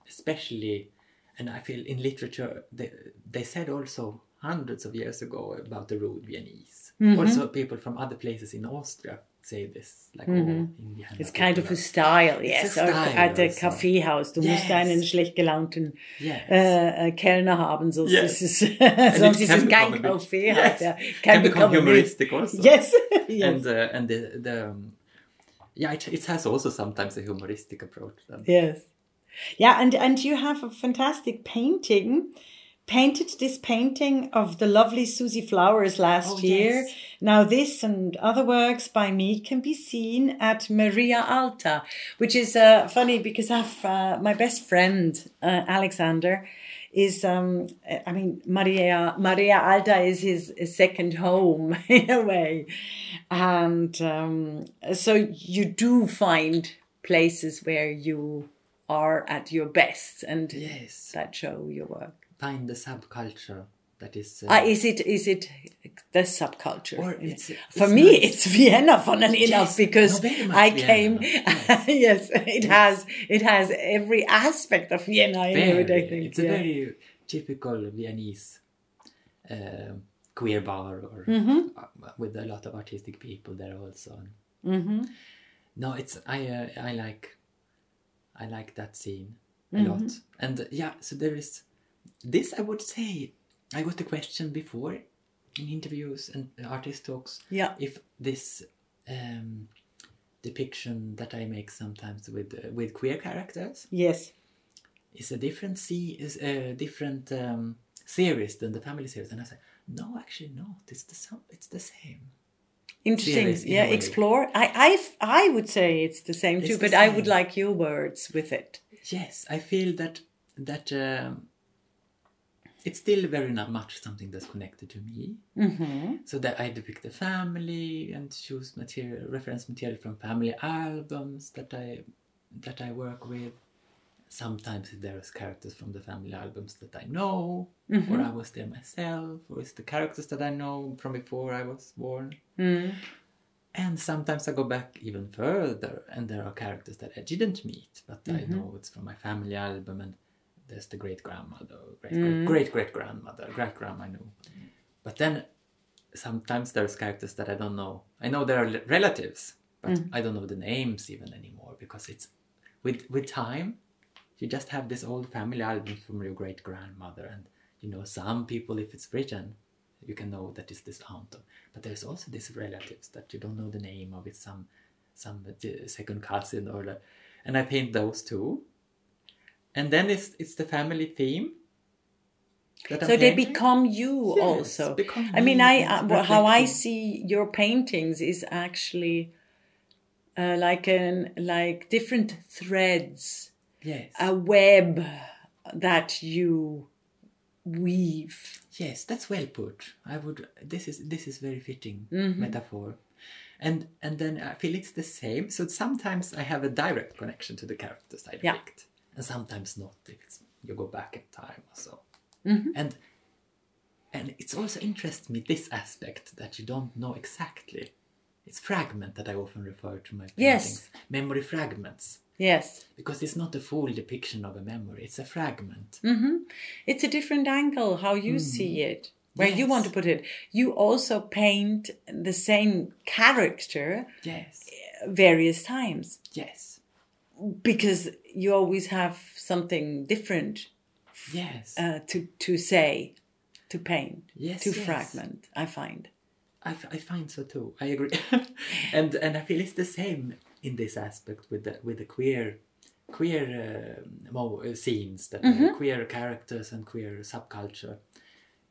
B: especially, and I feel in literature they they said also hundreds of years ago about the rude Viennese.
A: Mm-hmm.
B: Also, people from other places in Austria say this, like oh, in Vienna.
A: Mm-hmm. It's kind of a style, yes.
B: style
A: at the. Kaffeehaus, du musst
B: Yes.
A: einen schlecht gelaunten
B: Yes.
A: äh, äh, Kellner haben, sonst
B: Yes.
A: ist es, sonst ist
B: can
A: es
B: become
A: kein Kaffeehaus.
B: yes,
A: Ja.
B: can become
A: bit-
B: humoristic also.
A: Yes, yes.
B: and uh, and the the um, yeah it, it has also sometimes a humoristic approach then.
A: Yes. Yeah, and and you have a fantastic painting. Painted this painting of the lovely Susie Flowers last
B: Oh,
A: year.
B: yes.
A: Now, this and other works by me can be seen at Maria Alta, which is uh, funny because I've uh, my best friend uh, Alexander is um I mean Maria Maria Alta is his, his second home in a way, and um, so you do find places where you are at your best and
B: Yes.
A: that show your work.
B: Find the subculture that is. Uh,
A: Ah, is it is it the subculture?
B: Or it's-
A: For
B: it's
A: me,
B: nice.
A: it's Vienna, funnily enough, because
B: no,
A: I
B: Vienna,
A: came.
B: yes.
A: yes, it has it has every aspect of Vienna in it. I think.
B: it's a very typical Viennese um queer bar or
A: Mm-hmm.
B: uh, with a lot of artistic people there also.
A: Mm-hmm.
B: No, it's I uh, I like I like that scene a
A: Mm-hmm.
B: lot, and uh, yeah, so there is this. I would say I got the question before in interviews and artist talks
A: yeah.
B: if this um, depiction that I make sometimes with uh, with queer characters
A: Yes.
B: is a different see is a different um, series than the family series, and I said no, actually not. It's the same. it's the same.
A: Interesting.
B: series
A: Yeah, explore. I, I, I would say it's the same
B: It's
A: too,
B: the
A: but I would like your words with it.
B: Yes, I feel that that um, it's still very not much something that's connected to me.
A: Mm-hmm.
B: So that I depict the family and choose material, reference material from family albums that I that I work with. Sometimes there's characters from the family albums that I know, or I was there myself, or it's the characters that I know from before I was born.
A: Mm.
B: And sometimes I go back even further, and there are characters that I didn't meet, but I know it's from my family album, and there's the great grandmother, great great great grandmother, great grandma I know. But then sometimes there's characters that I don't know. I know there are relatives, but I don't know the names even anymore because it's with with time. You just have this old family album from your great grandmother, and you know some people if it's written, you can know that it's this aunt. But there's also these relatives that you don't know the name of. It's some some uh, second cousin or and I paint those too. And then it's it's the family theme. that I'm
A: So they become you
B: Yes,
A: also.
B: become
A: I mean, I uh, how I see your paintings is actually uh, like an like different threads,
B: Yes.
A: a web that you weave.
B: Yes, that's well put. I would. This is this is very fitting
A: Mm-hmm.
B: metaphor, and and then I feel it's the same. So sometimes I have a direct connection to the characters I
A: Yeah.
B: And sometimes not. If it's you go back in time or so,
A: Mm-hmm.
B: and and it's also interests me this aspect that you don't know exactly. It's fragment that I often refer to my paintings.
A: Yes.
B: Memory fragments.
A: Yes,
B: Because it's not a full depiction of a memory, it's a fragment.
A: Mm. it's a different angle how you see it, where you want to put it. You also paint the same character
B: Yes.
A: various times
B: Yes.
A: Because you always have something different
B: Yes.
A: uh, to to say, to paint,
B: Yes,
A: to
B: yes.
A: fragment. I find.
B: I, f- I find so too. I agree, and and I feel it's the same in this aspect with the with the queer queer uh, mo- uh, scenes that
A: Mm-hmm.
B: queer characters and queer subculture.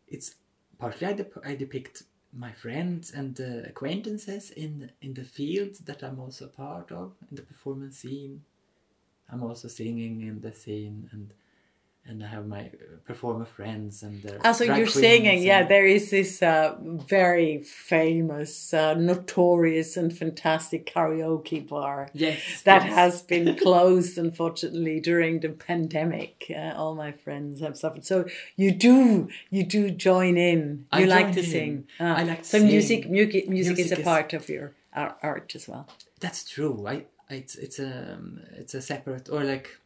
B: It's partly I, dep- I depict my friends and uh, acquaintances in in the field that I'm also part of in the performance scene. I'm also singing in the scene and. And I have my uh, performer friends and their
A: Ah, so you're singing, yeah. There is this uh, very famous, uh, notorious, and fantastic karaoke bar
B: yes
A: that
B: yes.
A: has been closed, unfortunately, during the pandemic. Uh, all my friends have suffered. So you do, you do join in.
B: I
A: You like
B: join
A: to
B: in.
A: sing. Ah,
B: I like to
A: so
B: sing.
A: music, music, music is a
B: is-
A: part of your art as well.
B: That's true. I, I it's it's a it's a separate or like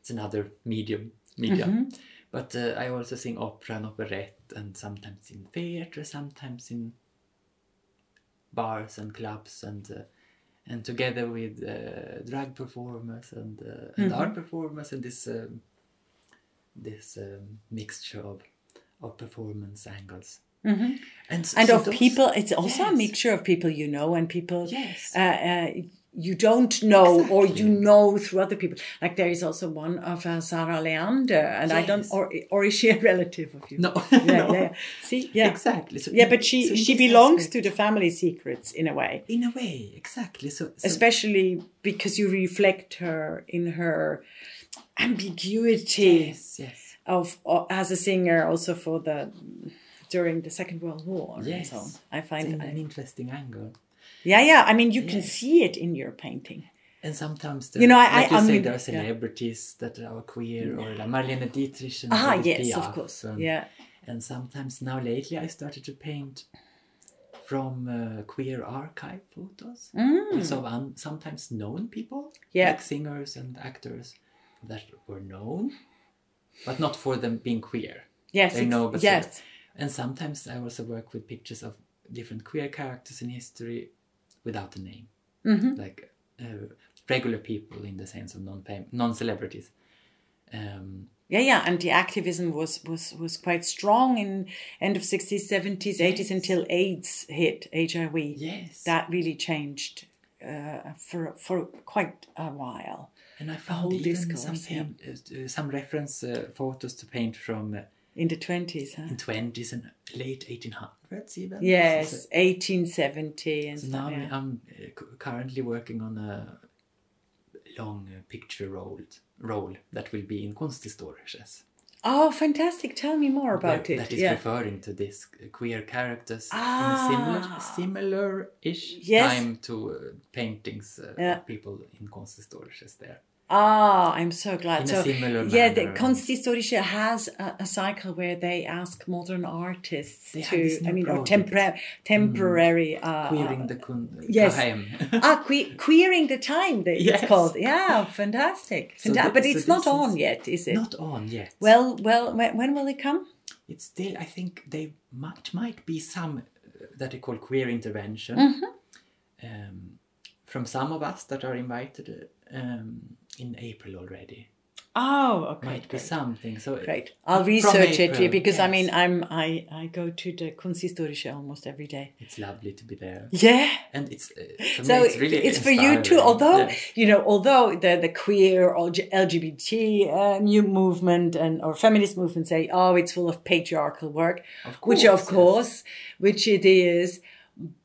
B: it's another medium media.
A: Mm-hmm.
B: But uh, I also sing opera and operette, and sometimes in theater, sometimes in bars and clubs, and uh, and together with uh, drag performers and uh, and
A: Mm-hmm.
B: art performers, and this um, this um, mixture of of performance angles. Mm-hmm. And,
A: And
B: so
A: of
B: those-
A: people, it's also a mixture of people you know and people
B: Yes.
A: Uh, uh, you don't know or you know through other people. Like there is also one of uh, Zarah Leander, and I don't, or or is she a relative of you?
B: No,
A: yeah,
B: no.
A: yeah. See, yeah,
B: Exactly. So
A: yeah, but she
B: so
A: she belongs
B: aspect-
A: to the family secrets in a way,
B: In a way, exactly. So, so
A: especially because you reflect her in her ambiguity
B: yes, yes,
A: of, of as a singer, also for the during the Second World War. and
B: yes.
A: so. I find
B: in an interesting angle.
A: Yeah, yeah. I mean, you can see it in your painting.
B: And sometimes, the,
A: You know, I-
B: like
A: I-
B: you
A: I
B: say,
A: mean,
B: there are
A: yeah.
B: celebrities that are queer, or like Marlene Dietrich and
A: Ah,
B: Edith
A: yes, of course.
B: and-
A: Yeah.
B: And sometimes now lately, I started to paint from uh, queer archive photos. So um, sometimes known people,
A: Mm. Yeah.
B: like singers and actors that were known, but not for them being queer.
A: Yes.
B: They know, but
A: yes.
B: And sometimes I also work with pictures of different queer characters in history without a name,
A: Mm-hmm.
B: like uh, regular people in the sense of non non celebrities. Um,
A: Yeah, yeah, and the activism was was was quite strong in end of 60s, 70s, 80s until AIDS hit HIV.
B: yes,
A: That really changed uh, for for quite a while.
B: and I found even
A: discourse,
B: some
A: yeah.
B: uh, uh, some reference uh, photos to paint from uh,
A: In the 20s, huh?
B: in twenties and late eighteen hundreds even.
A: Yes,
B: So-
A: 1870 and
B: So
A: stuff.
B: now
A: yeah.
B: I'm uh, currently working on a long uh, picture roll roll that will be in konsthistorisches.
A: Oh, fantastic. Tell me more about
B: Where-
A: it.
B: That is
A: yeah.
B: referring to this uh, queer characters
A: Ah.
B: in a similar similar-ish
A: Yes.
B: time to uh, paintings uh,
A: Yeah.
B: of people in konsthistorisches there.
A: Ah, I'm so glad. So, yeah, the
B: manner.
A: Konsthistorische has a, a cycle where they ask modern artists
B: They
A: to, I mean, or tempora- temporary. Uh,
B: Queering the kun
A: yes.
B: Kahem.
A: ah, que- queering the time.
B: Yes.
A: It's called. Yeah, fantastic.
B: So
A: Fanta-
B: thi-
A: but
B: so
A: it's not on yet, is it?
B: Not on yet.
A: Well, well, when, when will it come?
B: it's still i think they might might be some uh, that they call queer intervention
A: Mm-hmm.
B: um, from some of us that are invited uh, um, in april already
A: Oh, okay.
B: might be
A: great.
B: something so
A: Great. I'll research it
B: April,
A: because I mean I'm I I go to the Kunsthistorische almost every day.
B: it's lovely to be there
A: Yeah.
B: and it's uh, for
A: So
B: me, it's really
A: it's for you too. Although
B: Yeah.
A: you know, although the the queer or LGBT uh, new movement and or feminist movement say, oh, it's full of patriarchal work,
B: Of
A: which of
B: course, yes.
A: course, which it is.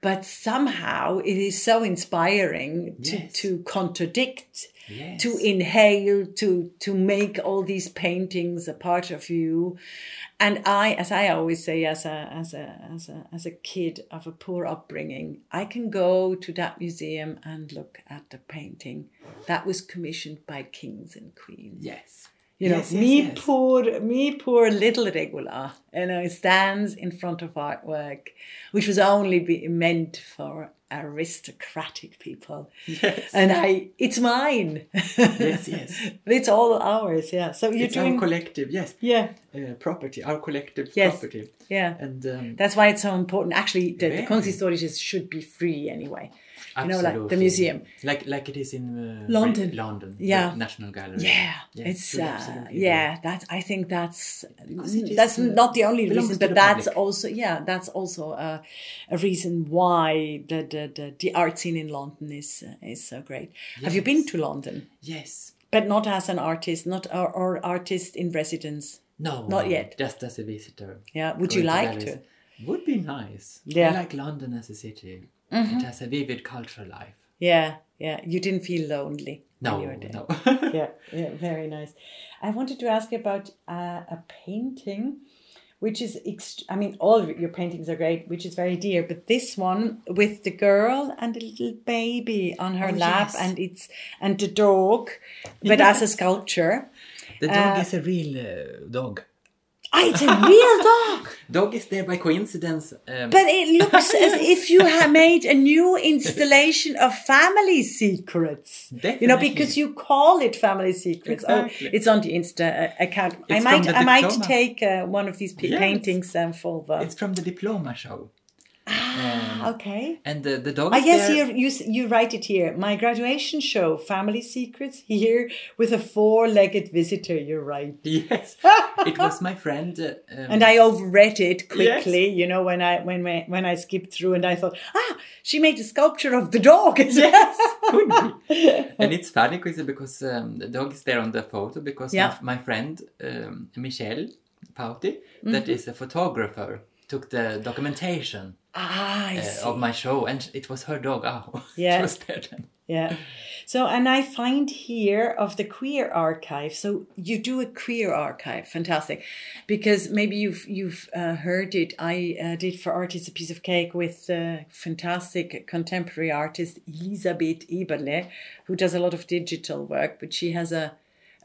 A: But somehow it is so inspiring to,
B: Yes.
A: to contradict,
B: Yes.
A: to inhale, to to make all these paintings a part of you. And I, as I always say, as a as a as a as a kid of a poor upbringing, I can go to that museum and look at the painting that was commissioned by kings and queens.
B: yes
A: You know,
B: Yes, yes,
A: me
B: yes.
A: poor, me poor little regula, you know, stands in front of artwork, which was only be, meant for aristocratic people.
B: yes
A: And I, it's mine.
B: yes yes
A: it's all ours. Yeah. So you're
B: it's
A: doing,
B: our collective yes
A: yeah,
B: uh, property our collective
A: Yes.
B: property
A: yeah.
B: and um,
A: That's why it's so important. Actually, the, the
B: Very.
A: Kunsthistorisches should be free anyway. You know, like the museum.
B: like like it is in uh,
A: London.
B: London,
A: Yeah.
B: National Gallery.
A: Yeah,
B: Yes,
A: it's
B: should
A: uh, yeah. That I think that's
B: Because it is,
A: that's
B: uh,
A: not the only reason, but that's
B: public.
A: also yeah, that's also a, a reason why the, the the the art scene in London is uh, is so great. Have you been to London?
B: Yes.
A: But not as an artist, not or, or artist in residence.
B: No.
A: Not
B: no,
A: yet.
B: Just as a visitor.
A: Yeah, would you like
B: galleries.
A: to?
B: Would be nice.
A: Yeah.
B: I like London as a city. It has a vivid cultural life.
A: Yeah, yeah. You didn't feel lonely. when
B: No,
A: you were there.
B: no.
A: yeah, yeah, very nice. I wanted to ask you about uh, a painting, which is, ext- I mean, all your paintings are great, which is very dear, but this one with the girl and the little baby on her
B: Oh,
A: lap,
B: yes.
A: and it's and the dog, but as a sculpture.
B: the dog
A: Uh,
B: is a real uh, dog.
A: It's a real dog,
B: Dog is there by coincidence. Um,
A: but it looks as if you have made a new installation of Family Secrets. Definitely. You know, because you call it Family Secrets.
B: Exactly.
A: Oh, it's on the Insta uh, account. I
B: It's
A: might,
B: from the
A: I might take uh, one of these p-
B: Yes.
A: paintings um, for the.
B: it's from the diploma show.
A: Ah, okay.
B: And the, the dog
A: I
B: guess
A: yes,
B: there.
A: here you you write it here. My graduation show, Family Secrets, here with a four-legged visitor. You're right.
B: Yes. it was my friend. Uh, um,
A: And I overread it quickly, you know, when I when I, when I skipped through, and I thought, ah, she made a sculpture of the dog.
B: Yes, could be. and it's funny because because um, the dog is there on the photo because
A: Yeah.
B: my, my friend um, Michelle Pauti,
A: Mm-hmm.
B: that is a photographer, took the documentation
A: ah, I
B: uh, of my show, and it was her dog. Oh,
A: Yeah.
B: it was there then.
A: yeah. So, and I find here of the queer archive. So you do a queer archive, fantastic, because maybe you've you've uh, heard it. I uh, did for artists a Piece of Cake with uh, fantastic contemporary artist Elisabeth Eberle, who does a lot of digital work, but she has a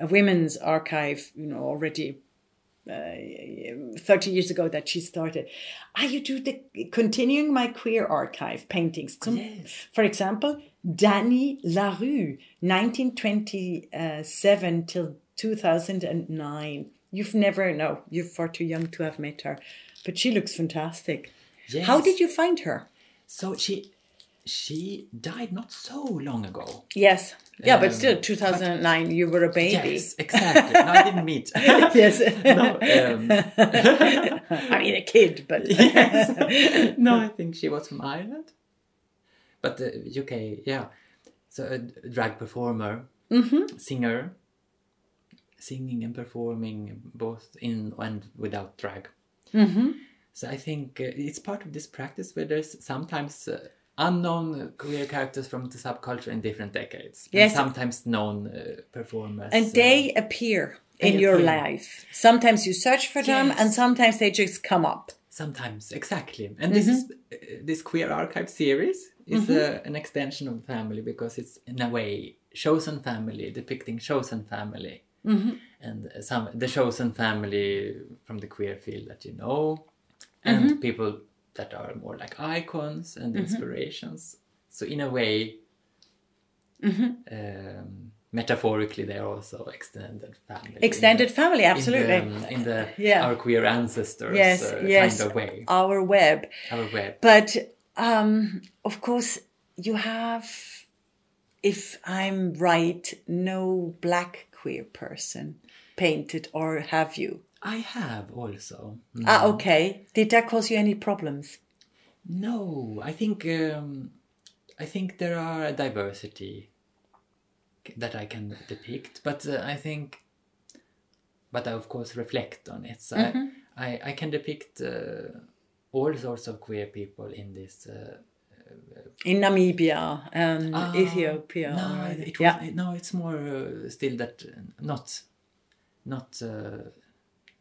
A: a women's archive, you know, already uh, 30 years ago that she started. I you do the continuing my queer archive paintings.
B: Yes.
A: For example, Danny La Rue, 1927 till 2009. You've never, no, you're far too young to have met her, but she looks fantastic.
B: Yes.
A: How did you find her?
B: So she she died not so long ago.
A: Yes. Yeah, but
B: Um,
A: still, 2009, you were a baby.
B: Yes, exactly. no, I didn't meet.
A: yes.
B: no, um,
A: I mean, a kid, but.
B: yes. no, I think she was from Ireland. But the UK, yeah. So a drag performer,
A: Mm-hmm.
B: singer, singing and performing both in and without drag.
A: Mm-hmm.
B: So I think uh, it's part of this practice where there's sometimes uh, unknown queer characters from the subculture in different decades.
A: Yes.
B: And sometimes known uh, performers.
A: And
B: uh,
A: they appear
B: they
A: in your
B: appear.
A: life. Sometimes you search for them,
B: Yes.
A: and sometimes they just come up.
B: Sometimes, exactly. And this is uh, this queer archive series is uh, an extension of the family because it's in a way chosen family depicting chosen family, and uh, some the chosen family from the queer field that you know, and people that are more like icons and inspirations. So in a way, um, metaphorically, they're also extended family.
A: Extended family, absolutely.
B: in the, in the
A: Yeah.
B: our queer ancestors
A: yes,
B: uh,
A: yes.
B: kind of way.
A: Our web.
B: Our web.
A: But um, of course, you have, if I'm right, no black queer person painted, or have you?
B: I have also.
A: Ah, okay. Did that cause you any problems?
B: No, I think um, I think there are a diversity that I can depict, but uh, I think, but I of course reflect on it. So
A: Mm-hmm.
B: I, I I can depict uh, all sorts of queer people in this. Uh,
A: In Namibia and
B: ah,
A: Ethiopia?
B: No, it was,
A: yeah.
B: no, it's more uh, still that uh, not, not, uh,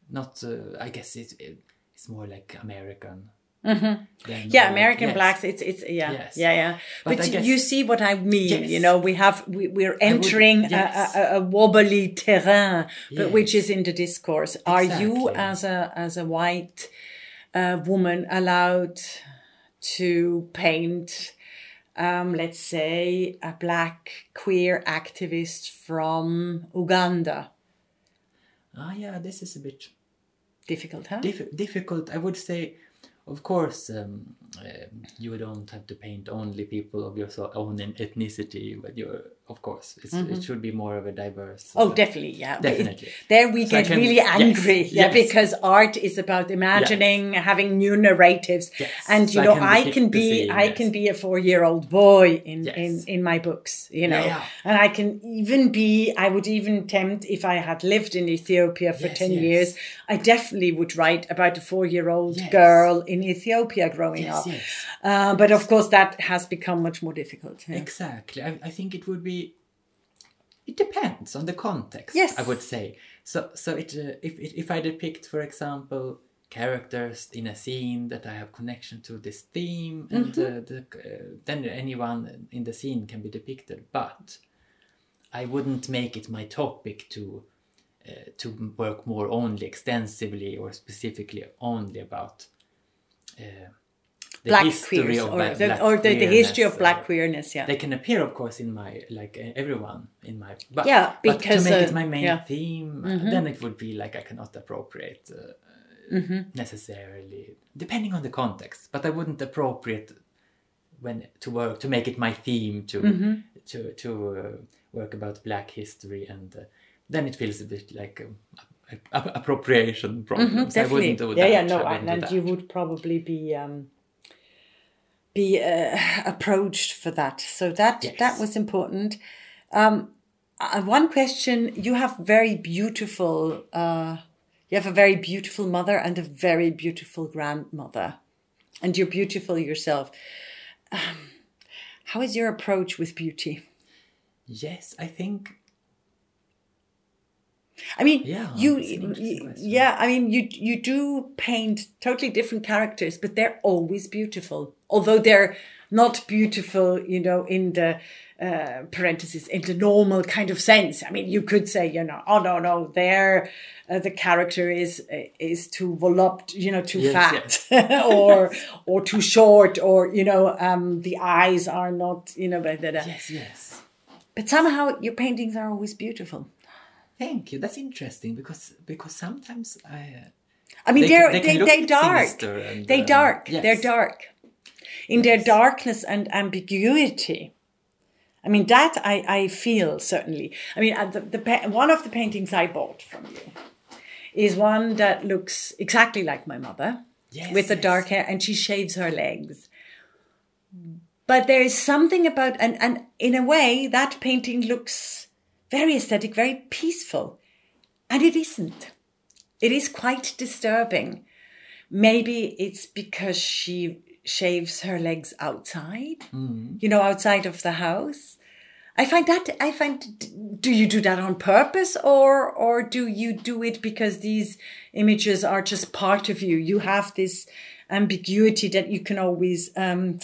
B: not. Uh, I guess it, it, it's more like American. than,
A: Yeah,
B: uh,
A: American
B: yes.
A: blacks. It's it's yeah
B: Yes.
A: yeah yeah.
B: But
A: But,
B: guess-
A: you see what I mean.
B: Yes.
A: You know, we have we, we're
B: would-
A: entering
B: yes.
A: a, a, a wobbly terrain, but which is in the discourse. Are you as a as a white uh, woman allowed to paint? Um, let's say a black queer activist from Uganda.
B: Ah, yeah, this is a bit
A: Difficult, huh?
B: Dif- difficult. I would say, of course, um, uh, you don't have to paint only people of your so- own ethnicity, but you're, of course, it's, it should be more of a diverse.
A: Mm-hmm. Oh,
B: uh,
A: definitely, yeah. But it-
B: Definitely.
A: There we
B: So
A: get
B: can-
A: really
B: yes,
A: angry, yeah,
B: yes.
A: because art is about imagining, having new narratives,
B: Yes.
A: and
B: So
A: you
B: I
A: know,
B: can
A: I can be,
B: scene,
A: I
B: yes.
A: can be a four-year-old boy in
B: Yes.
A: in in my books, you know,
B: yeah.
A: and I can even be, I would even tempt if I had lived in Ethiopia for
B: Yes,
A: ten
B: yes.
A: years, I definitely would write about a four-year-old girl in Ethiopia growing
B: Yes,
A: up.
B: Yes.
A: Uh, but of course, that has become much more difficult. yeah.
B: Exactly. I, I think it would be. It depends on the context.
A: Yes.
B: I would say. So, so it uh, if if if I depict, for example, characters in a scene that I have connection to this theme, and
A: Mm-hmm.
B: uh, the, uh, then anyone in the scene can be depicted, but I wouldn't make it my topic to. Uh, to work more only extensively or specifically only about uh, the
A: Black
B: history
A: queers,
B: of
A: or
B: black,
A: the, or the, the history of black
B: uh,
A: queerness, yeah.
B: they can appear of course in my like uh, everyone in my but
A: Yeah,
B: but
A: because,
B: to make
A: uh,
B: it my main
A: yeah. Mm-hmm.
B: theme then it would be like i cannot appropriate uh,
A: Mm-hmm.
B: necessarily depending on the context but i wouldn't appropriate when to work to make it my theme to
A: Mm-hmm.
B: to to uh, work about black history and uh, then it feels a bit like um, a- a- appropriation problems
A: Mm-hmm, Definitely.
B: wouldn't do
A: yeah,
B: that
A: yeah, no,
B: I
A: and, and you would probably be um, be uh, approached for that. So that
B: Yes.
A: that was important. Um, uh, one question: You have very beautiful. Uh, you have a very beautiful mother and a very beautiful grandmother, and you're beautiful yourself. Um, how is your approach with beauty?
B: Yes, I think
A: I mean,
B: Yeah,
A: you, yeah, I mean, you you do paint totally different characters, but they're always beautiful. Although they're not beautiful, you know, in the uh, parentheses, in the normal kind of sense. I mean, you could say, you know, oh no, no, there, uh, the character is is too voluptuous, you know, too
B: Yes,
A: fat, or or too short, or you know, um, the eyes are not, you know, blah, blah, blah.
B: yes, yes.
A: but somehow your paintings are always beautiful.
B: Thank you. That's interesting because because sometimes I uh,
A: I mean,
B: They
A: are
B: they
A: they they, dark.
B: and,
A: they
B: um,
A: dark.
B: yes.
A: They're dark. In their darkness and ambiguity. I mean, that I, I feel certainly. I mean, uh, the, the one of the paintings I bought from you is one that looks exactly like my mother
B: yes,
A: with the
B: yes.
A: dark hair and she shaves her legs. But there is something about, and, and in a way, that painting looks very aesthetic, very peaceful. And it isn't. It is quite disturbing. Maybe it's because she shaves her legs outside, you know, outside of the house. I find that I find do you do that on purpose or or do you do it because these images are just part of you? You have this ambiguity that you can always um,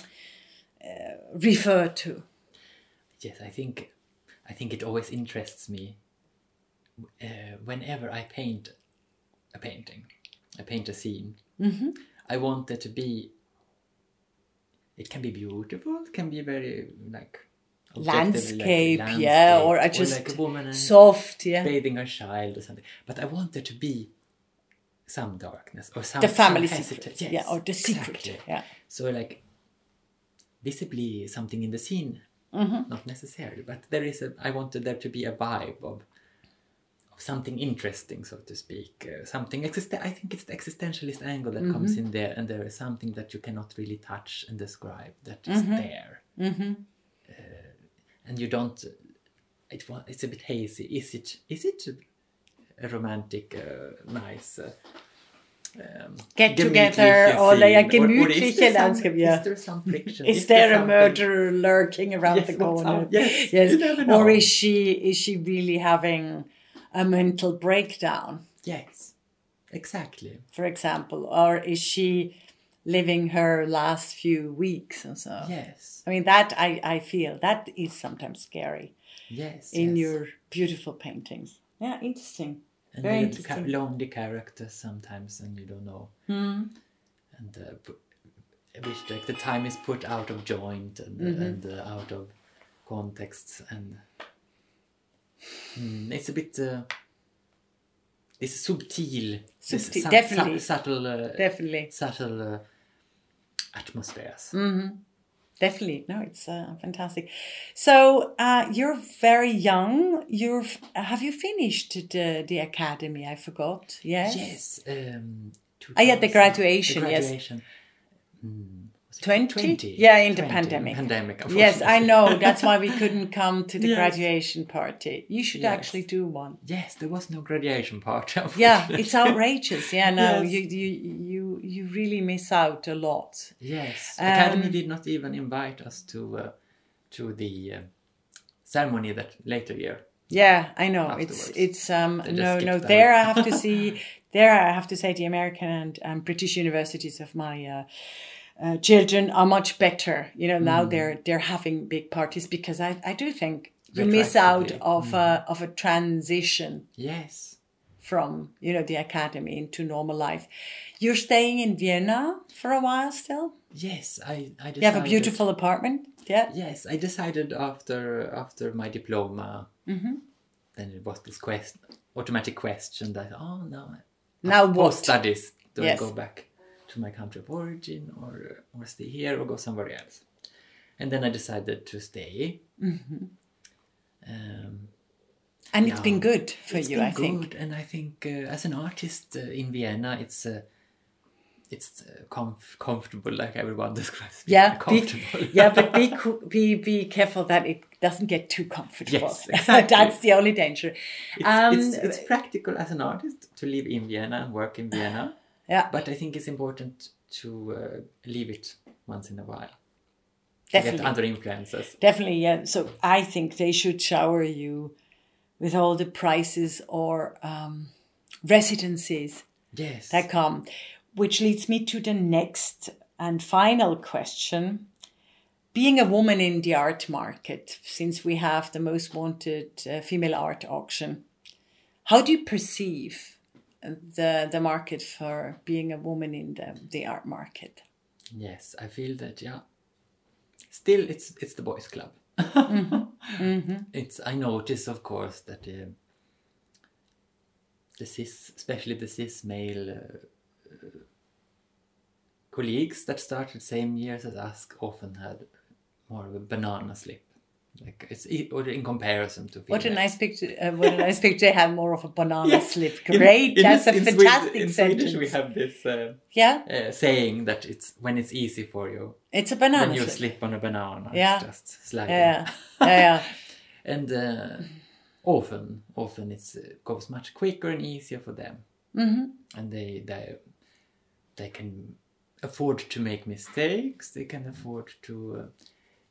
A: uh, refer to.
B: Yes, I think I think it always interests me uh, whenever I paint a painting, I paint a scene.
A: Mm-hmm.
B: I want there to be. It can be beautiful. It can be very like
A: Landscape,
B: like,
A: yeah, or
B: landscape,
A: I just
B: like a woman
A: soft, yeah.
B: bathing a child or something. But I want there to be some darkness or some
A: The family
B: some
A: secret,
B: hesita-
A: yeah, or the secret,
B: exactly.
A: yeah.
B: So like visibly something in the scene,
A: Mm-hmm.
B: not necessarily, but there is a. I wanted there to be a vibe of of something interesting, so to speak. Uh, something exist. I think it's the existentialist angle that comes
A: Mm-hmm.
B: in there, and there is something that you cannot really touch and describe that is
A: Mm-hmm.
B: there, uh, and you don't. It it's a bit hazy. Is it? Is it a romantic, uh, nice? Um,
A: Get together, or like a
B: scene? Or- or is
A: gemütliche
B: there
A: landscape, yeah.
B: Is there some friction?
A: Is there a
B: something-
A: murderer lurking around
B: Yes,
A: the corner?
B: Yes,
A: yes.
B: you never know.
A: Or is she is she really having a mental breakdown,
B: Yes, exactly.
A: for example, or is she living her last few weeks and so?
B: Yes,
A: I mean that I I feel that is sometimes scary
B: yes.
A: in
B: yes.
A: your beautiful paintings. Yeah, interesting.
B: And
A: very
B: the
A: interesting.
B: Ca- lonely characters sometimes, and you don't know.
A: Hmm.
B: And uh, which like the time is put out of joint and
A: Mm-hmm.
B: and uh, out of context, and Mm, it's a bit. Uh, it's subtle. It's su-
A: definitely.
B: su- subtle. Uh,
A: Definitely,
B: subtle uh, atmospheres.
A: Mm. Definitely. No, it's uh, fantastic. So uh, you're very young. You're f- have you finished the the academy? I forgot. Yes.
B: Yes. Um,
A: Ah, yeah, the graduation,
B: The
A: yes.
B: Mm, was it
A: 20? Yeah, in the
B: 20,
A: pandemic.
B: Pandemic.
A: Yes, I know. That's why we couldn't come to the
B: Yes.
A: graduation party. You should
B: Yes.
A: actually do one.
B: Yes, there was no graduation party.
A: Yeah, it's outrageous. Yeah, no,
B: Yes.
A: you, you you you really miss out a lot.
B: Yes,
A: Um,
B: Academy did not even invite us to uh, to the uh, ceremony that later year.
A: Yeah, I know.
B: Afterwards.
A: It's it's um
B: They
A: no no. There I have to see. There I have to say the American and um, British universities of my. Uh, uh, children are much better, you know. Now
B: Mm.
A: they're they're having big parties because I, I do think you miss out of a of a transition
B: Yes,
A: from you know the academy into normal life. You're staying in Vienna for a while still.
B: yes, I I decided,
A: You have a beautiful apartment. Yeah.
B: Yes, I decided after after my diploma.
A: Mm-hmm.
B: Then it was this quest automatic question that oh no.
A: Now
B: post
A: what?
B: studies do
A: Yes.
B: I go back to my country of origin or or stay here or go somewhere else? And then I decided to stay.
A: Mm-hmm.
B: Um,
A: And it's
B: Yeah.
A: been good for you,
B: been
A: I think.
B: and I think uh, as an artist uh, in Vienna, it's uh, it's uh, comf- comfortable, like everyone describes.
A: Yeah, be,
B: comfortable.
A: yeah, but be be be careful that it doesn't get too comfortable.
B: Yes, exactly.
A: That's the only danger.
B: It's,
A: Um,
B: it's, it's practical as an artist to live in Vienna and work in Vienna,
A: yeah,
B: but I think it's important to uh, leave it once in a while. get
A: Definitely.
B: under influences.
A: Definitely, yeah. So I think they should shower you with all the prices or um, residencies
B: Yes.
A: that come, which leads me to the next and final question. Being a woman in the art market, since we have the most wanted uh, female art auction, how do you perceive the the market for being a woman in the, the art market?
B: Yes, I feel that. Yeah. Still, it's it's the boys' club. It's I notice, of course, that uh, the cis, especially the cis male uh, uh, colleagues that started same years as us, often had more of a banana slip. Like it's or in comparison to
A: What a nice picture! Uh, what a nice picture! They have more of a banana
B: Yeah.
A: slip. Great,
B: in-
A: that's a
B: in Sweden-
A: fantastic
B: in
A: sentence.
B: Swedish, we have this uh,
A: yeah,
B: uh, saying that it's when it's easy for you
A: it's a banana
B: when you
A: slip.
B: slip on a banana.
A: Yeah.
B: It's just sliding.
A: Yeah, yeah, yeah.
B: and uh, often often it's uh, goes much quicker and easier for them
A: hmm
B: and they they they can afford to make mistakes they can afford to uh,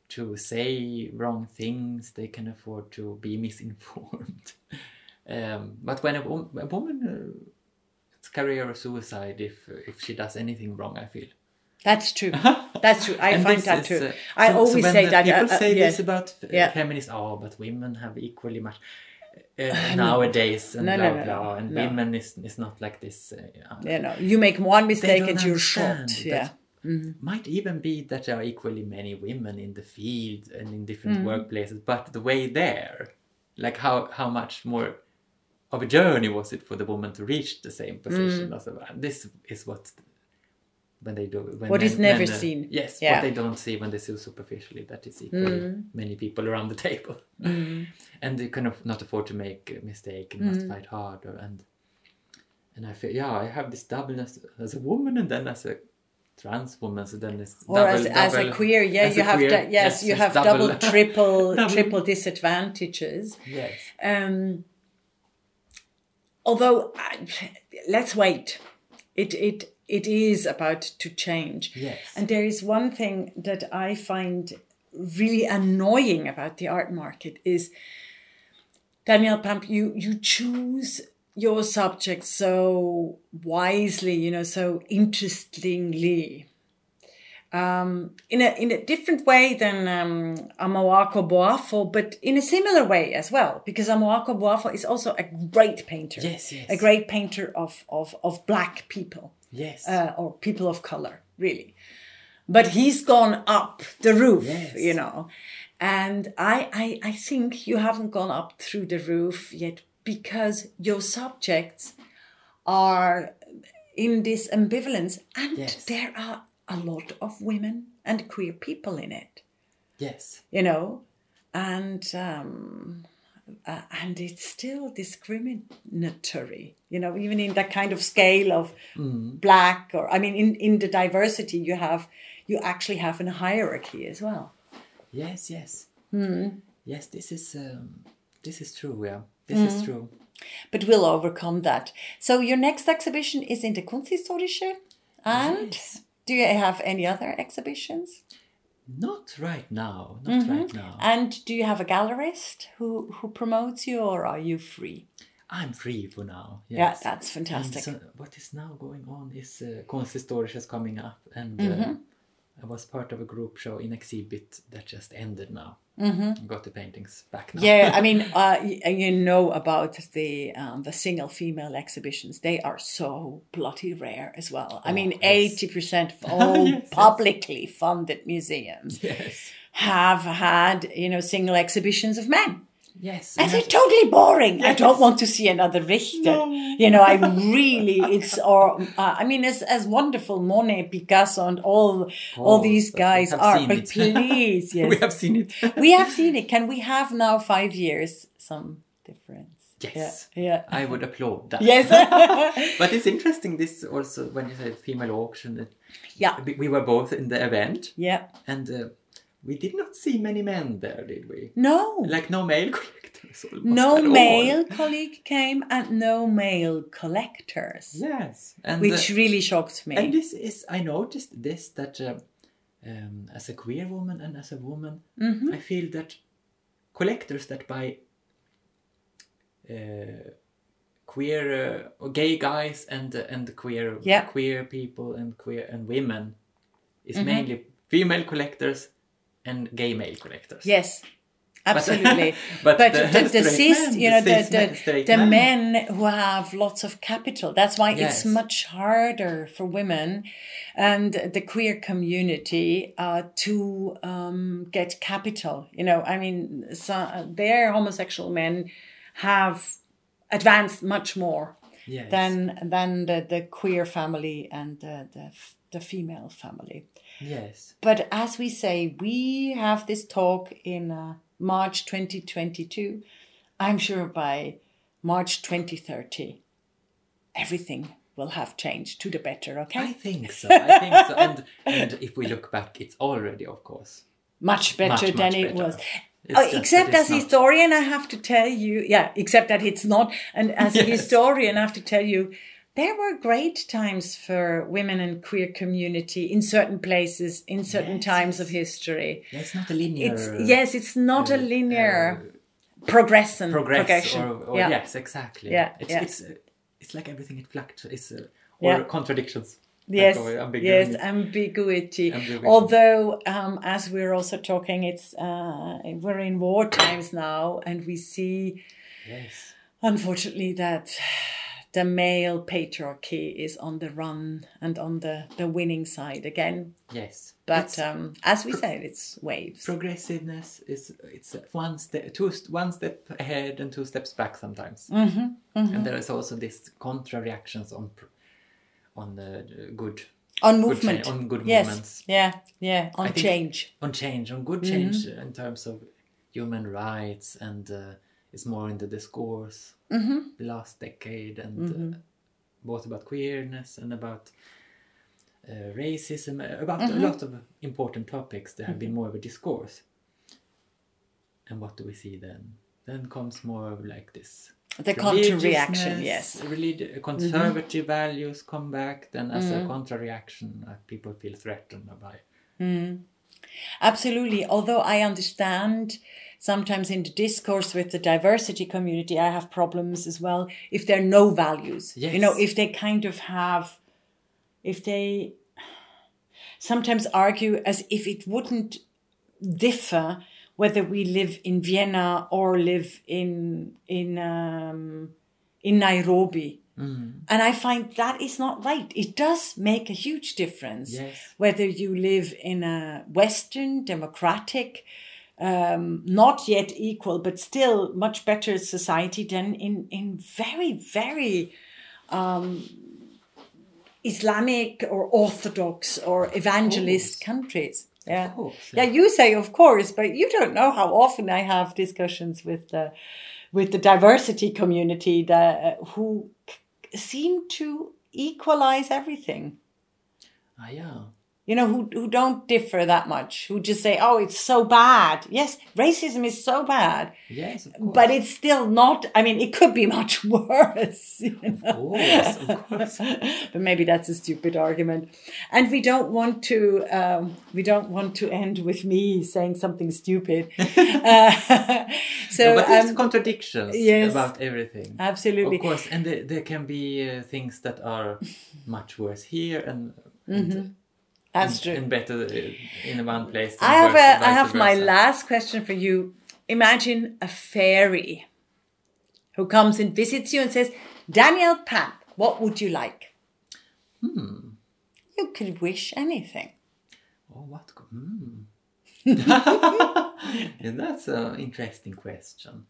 B: to say wrong things they can afford to be misinformed um, but when a, a woman uh, it's career suicide if if she does anything wrong i feel
A: That's true. That's true. I find that
B: is,
A: true.
B: uh,
A: I
B: so- so
A: always
B: when
A: say that.
B: People
A: uh, uh,
B: say
A: yes.
B: this about uh,
A: Yeah.
B: feminists. Oh, but women have equally much uh, nowadays, and
A: No,
B: blah
A: no, no,
B: blah.
A: no,
B: and
A: no.
B: women is is not like this. Uh, yeah.
A: You know, you make one mistake and you're shot.
B: that
A: Yeah.
B: Might even be that there are equally many women in the field and in different workplaces, but the way there, like how how much more of a journey was it for the woman to reach the same
A: Mm.
B: position as a man? This is what when they do when
A: What
B: men,
A: is never
B: men, uh,
A: seen.
B: Yes,
A: Yeah.
B: what they don't see when they see superficially that it's equally
A: Mm.
B: many people around the table, and they kind of not afford to make a mistake and
A: Mm.
B: must fight harder and and I feel yeah I have this doubleness as a woman and then as a trans woman so then it's
A: Or
B: double,
A: as, as a queer, yeah, you have
B: queer,
A: that. Yes, you have double, triple,
B: double-
A: triple disadvantages.
B: yes
A: Um, although, let's wait. It it it is about to change.
B: yes
A: And there is one thing that I find really annoying about the art market is Danielle Pamp, you you choose your subject so wisely, you know, so interestingly. Um, in a in a different way than um, Amoako Boafo, but in a similar way as well, because Amoako Boafo is also a great painter,
B: Yes, yes.
A: a great painter of of of black people
B: yes
A: uh, or people of color, really. But he's gone up the roof,
B: Yes.
A: you know. And I, I, I think you haven't gone up through the roof yet because your subjects are in this ambivalence. And
B: Yes.
A: there are a lot of women and queer people in it,
B: yes
A: you know. And um, uh, and it's still discriminatory, you know, even in that kind of scale of black or I mean, in in the diversity you have, you actually have a hierarchy as well.
B: yes yes
A: Hmm.
B: yes this is um, this is true yeah this
A: Hmm.
B: is true
A: But we'll overcome that. So your next exhibition is in the Kunsthistorische, and
B: Yes.
A: do you have any other exhibitions?
B: not right now not
A: Mm-hmm.
B: right now
A: And do you have a gallerist who who promotes you, or are you free?
B: I'm free for now yes.
A: Yeah, that's fantastic.
B: so what is now going on is uh, is coming up, and
A: Mm-hmm.
B: uh, I was part of a group show in Exhibit that just ended now.
A: Mm-hmm.
B: Got the paintings back now.
A: yeah, I mean, uh, you know about the um, the single female exhibitions. They are so bloody rare as well. I mean,
B: Oh, yes.
A: eighty percent of all
B: Yes, yes.
A: publicly funded museums
B: yes,
A: have had you know single exhibitions of men.
B: Yes.
A: And they're totally boring. I don't want to see another Richter.
B: No.
A: You know, I really, it's, or, uh, I mean, as, as wonderful Monet, Picasso, and all, all
B: Oh,
A: these guys are, but
B: it.
A: please, yes.
B: we have seen it.
A: we have seen it. Can we have now five years some difference?
B: Yes.
A: Yeah. yeah.
B: I would applaud that.
A: Yes.
B: But it's interesting. This also when you said female auction. That
A: yeah.
B: we- we were both in the event,
A: Yeah.
B: and uh, we did not see many men there, did we?
A: No.
B: Like no male collectors.
A: no male colleague came and no male collectors,
B: Yes, and uh,
A: which really shocked me.
B: And this is, I noticed this that uh, um, as a queer woman and as a woman,
A: Mm-hmm.
B: I feel that collectors that buy uh, queer uh, or gay guys and uh, and queer
A: Yeah. Mm-hmm.
B: queer people and queer and women is mainly female collectors and gay male collectors.
A: Yes, absolutely.
B: but
A: but
B: the
A: the, the, cis,
B: men,
A: you know, the the, the
B: men.
A: men who have lots of capital. That's why
B: Yes.
A: it's much harder for women and the queer community uh, to um, get capital. You know, I mean, so, their homosexual men have advanced much more
B: Yes.
A: than than the, the queer family and the, the the female family.
B: Yes.
A: But as we say, we have this talk in uh, March 2022. I'm sure by March 2030, everything will have changed to the better, okay?
B: I think so. I think so. And and if we look back, it's already, of course.
A: much better
B: Much,
A: than
B: much
A: it
B: better.
A: was. Oh, except as a
B: not-
A: historian, I have to tell you, yeah, except that it's not. And as a historian, I have to tell you, there were great times for women and queer community in certain places, in certain
B: Yes,
A: times of history.
B: Yeah, it's not a linear.
A: It's yes, it's not a
B: uh,
A: linear
B: uh,
A: progression.
B: progress
A: progression.
B: or, or
A: yeah.
B: yes, exactly.
A: Yeah,
B: It's
A: yeah.
B: it's uh, it's like everything it fluctuates. Uh, or
A: Yeah.
B: contradictions.
A: Yes,
B: Like, or
A: yes,
B: ambiguity.
A: ambiguity.
B: Ambiguity.
A: Although, um, as we're also talking, it's uh, we're in war times now, and we see,
B: Yes.
A: unfortunately, that the male patriarchy is on the run and on the, the winning side again.
B: Yes.
A: But um, as we said, it's waves.
B: progressiveness is it's one step two one step ahead and two steps back sometimes
A: Mm-hmm,
B: and there is also this contra reactions on on the good
A: on
B: good
A: movement,
B: cha- on good
A: yes,
B: movements
A: yeah, yeah, on
B: I
A: change.
B: on change on good
A: Mm-hmm.
B: change in terms of human rights and uh, it's more in the discourse
A: Mm-hmm.
B: the last decade and uh, both about queerness and about uh, racism uh, about
A: Mm-hmm.
B: a lot of important topics there have been more of a discourse and what do we see then then comes more of like this
A: The counter reaction, yes.
B: religi- conservative values come back then as
A: Mm-hmm.
B: a counter-reaction. uh, people feel threatened by
A: Absolutely. Although I understand sometimes in the discourse with the diversity community, I have problems as well if there are no values. You know, if they kind of have, if they sometimes argue as if it wouldn't differ whether we live in Vienna or live in in um, in Nairobi. And I find that is not right. It does make a huge difference
B: Yes.
A: whether you live in a Western, democratic, um, not yet equal, but still much better society than in, in very, very um, Islamic or Orthodox or evangelist countries. Yeah.
B: course,
A: yeah,
B: yeah.
A: you say of course, but you don't know how often I have discussions with the with the diversity community that uh, who seem to equalize everything.
B: Ah yeah
A: you know, who, who don't differ that much, who just say, oh, it's so bad. Yes, racism is so bad,
B: yes of course
A: but it's still not, I mean, it could be much worse. You know?
B: of course of course
A: but maybe that's a stupid argument. And we don't want to, um, we don't want to end with me saying something stupid. uh, so,
B: No, but there's
A: um,
B: contradictions
A: yes.
B: about everything
A: absolutely.
B: Of course, and there, there can be uh, things that are much worse here and, and,
A: That's true.
B: and better in one place.
A: I have a, I have my last question for you. Imagine a fairy who comes and visits you and says, Danielle Pamp, what would you like?
B: Hmm.
A: You could wish anything.
B: Oh, what? Hmm. yeah, that's an interesting question.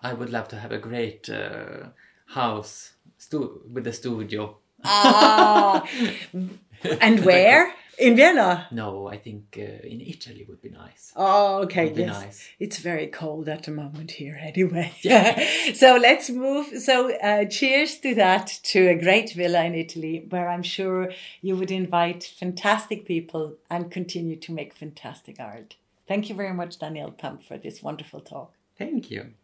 B: I would love to have a great uh, house stu- with the studio.
A: Ah, and where? In Vienna.
B: No, I think uh, in Italy would be nice.
A: Oh, okay.
B: Would
A: yes.
B: nice.
A: It's very cold at the moment here, anyway. Yeah. so let's move. So, uh, cheers to that, to a great villa in Italy, where I'm sure you would invite fantastic people and continue to make fantastic art. Thank you very much, Danielle Pamp, for this wonderful talk.
B: Thank you.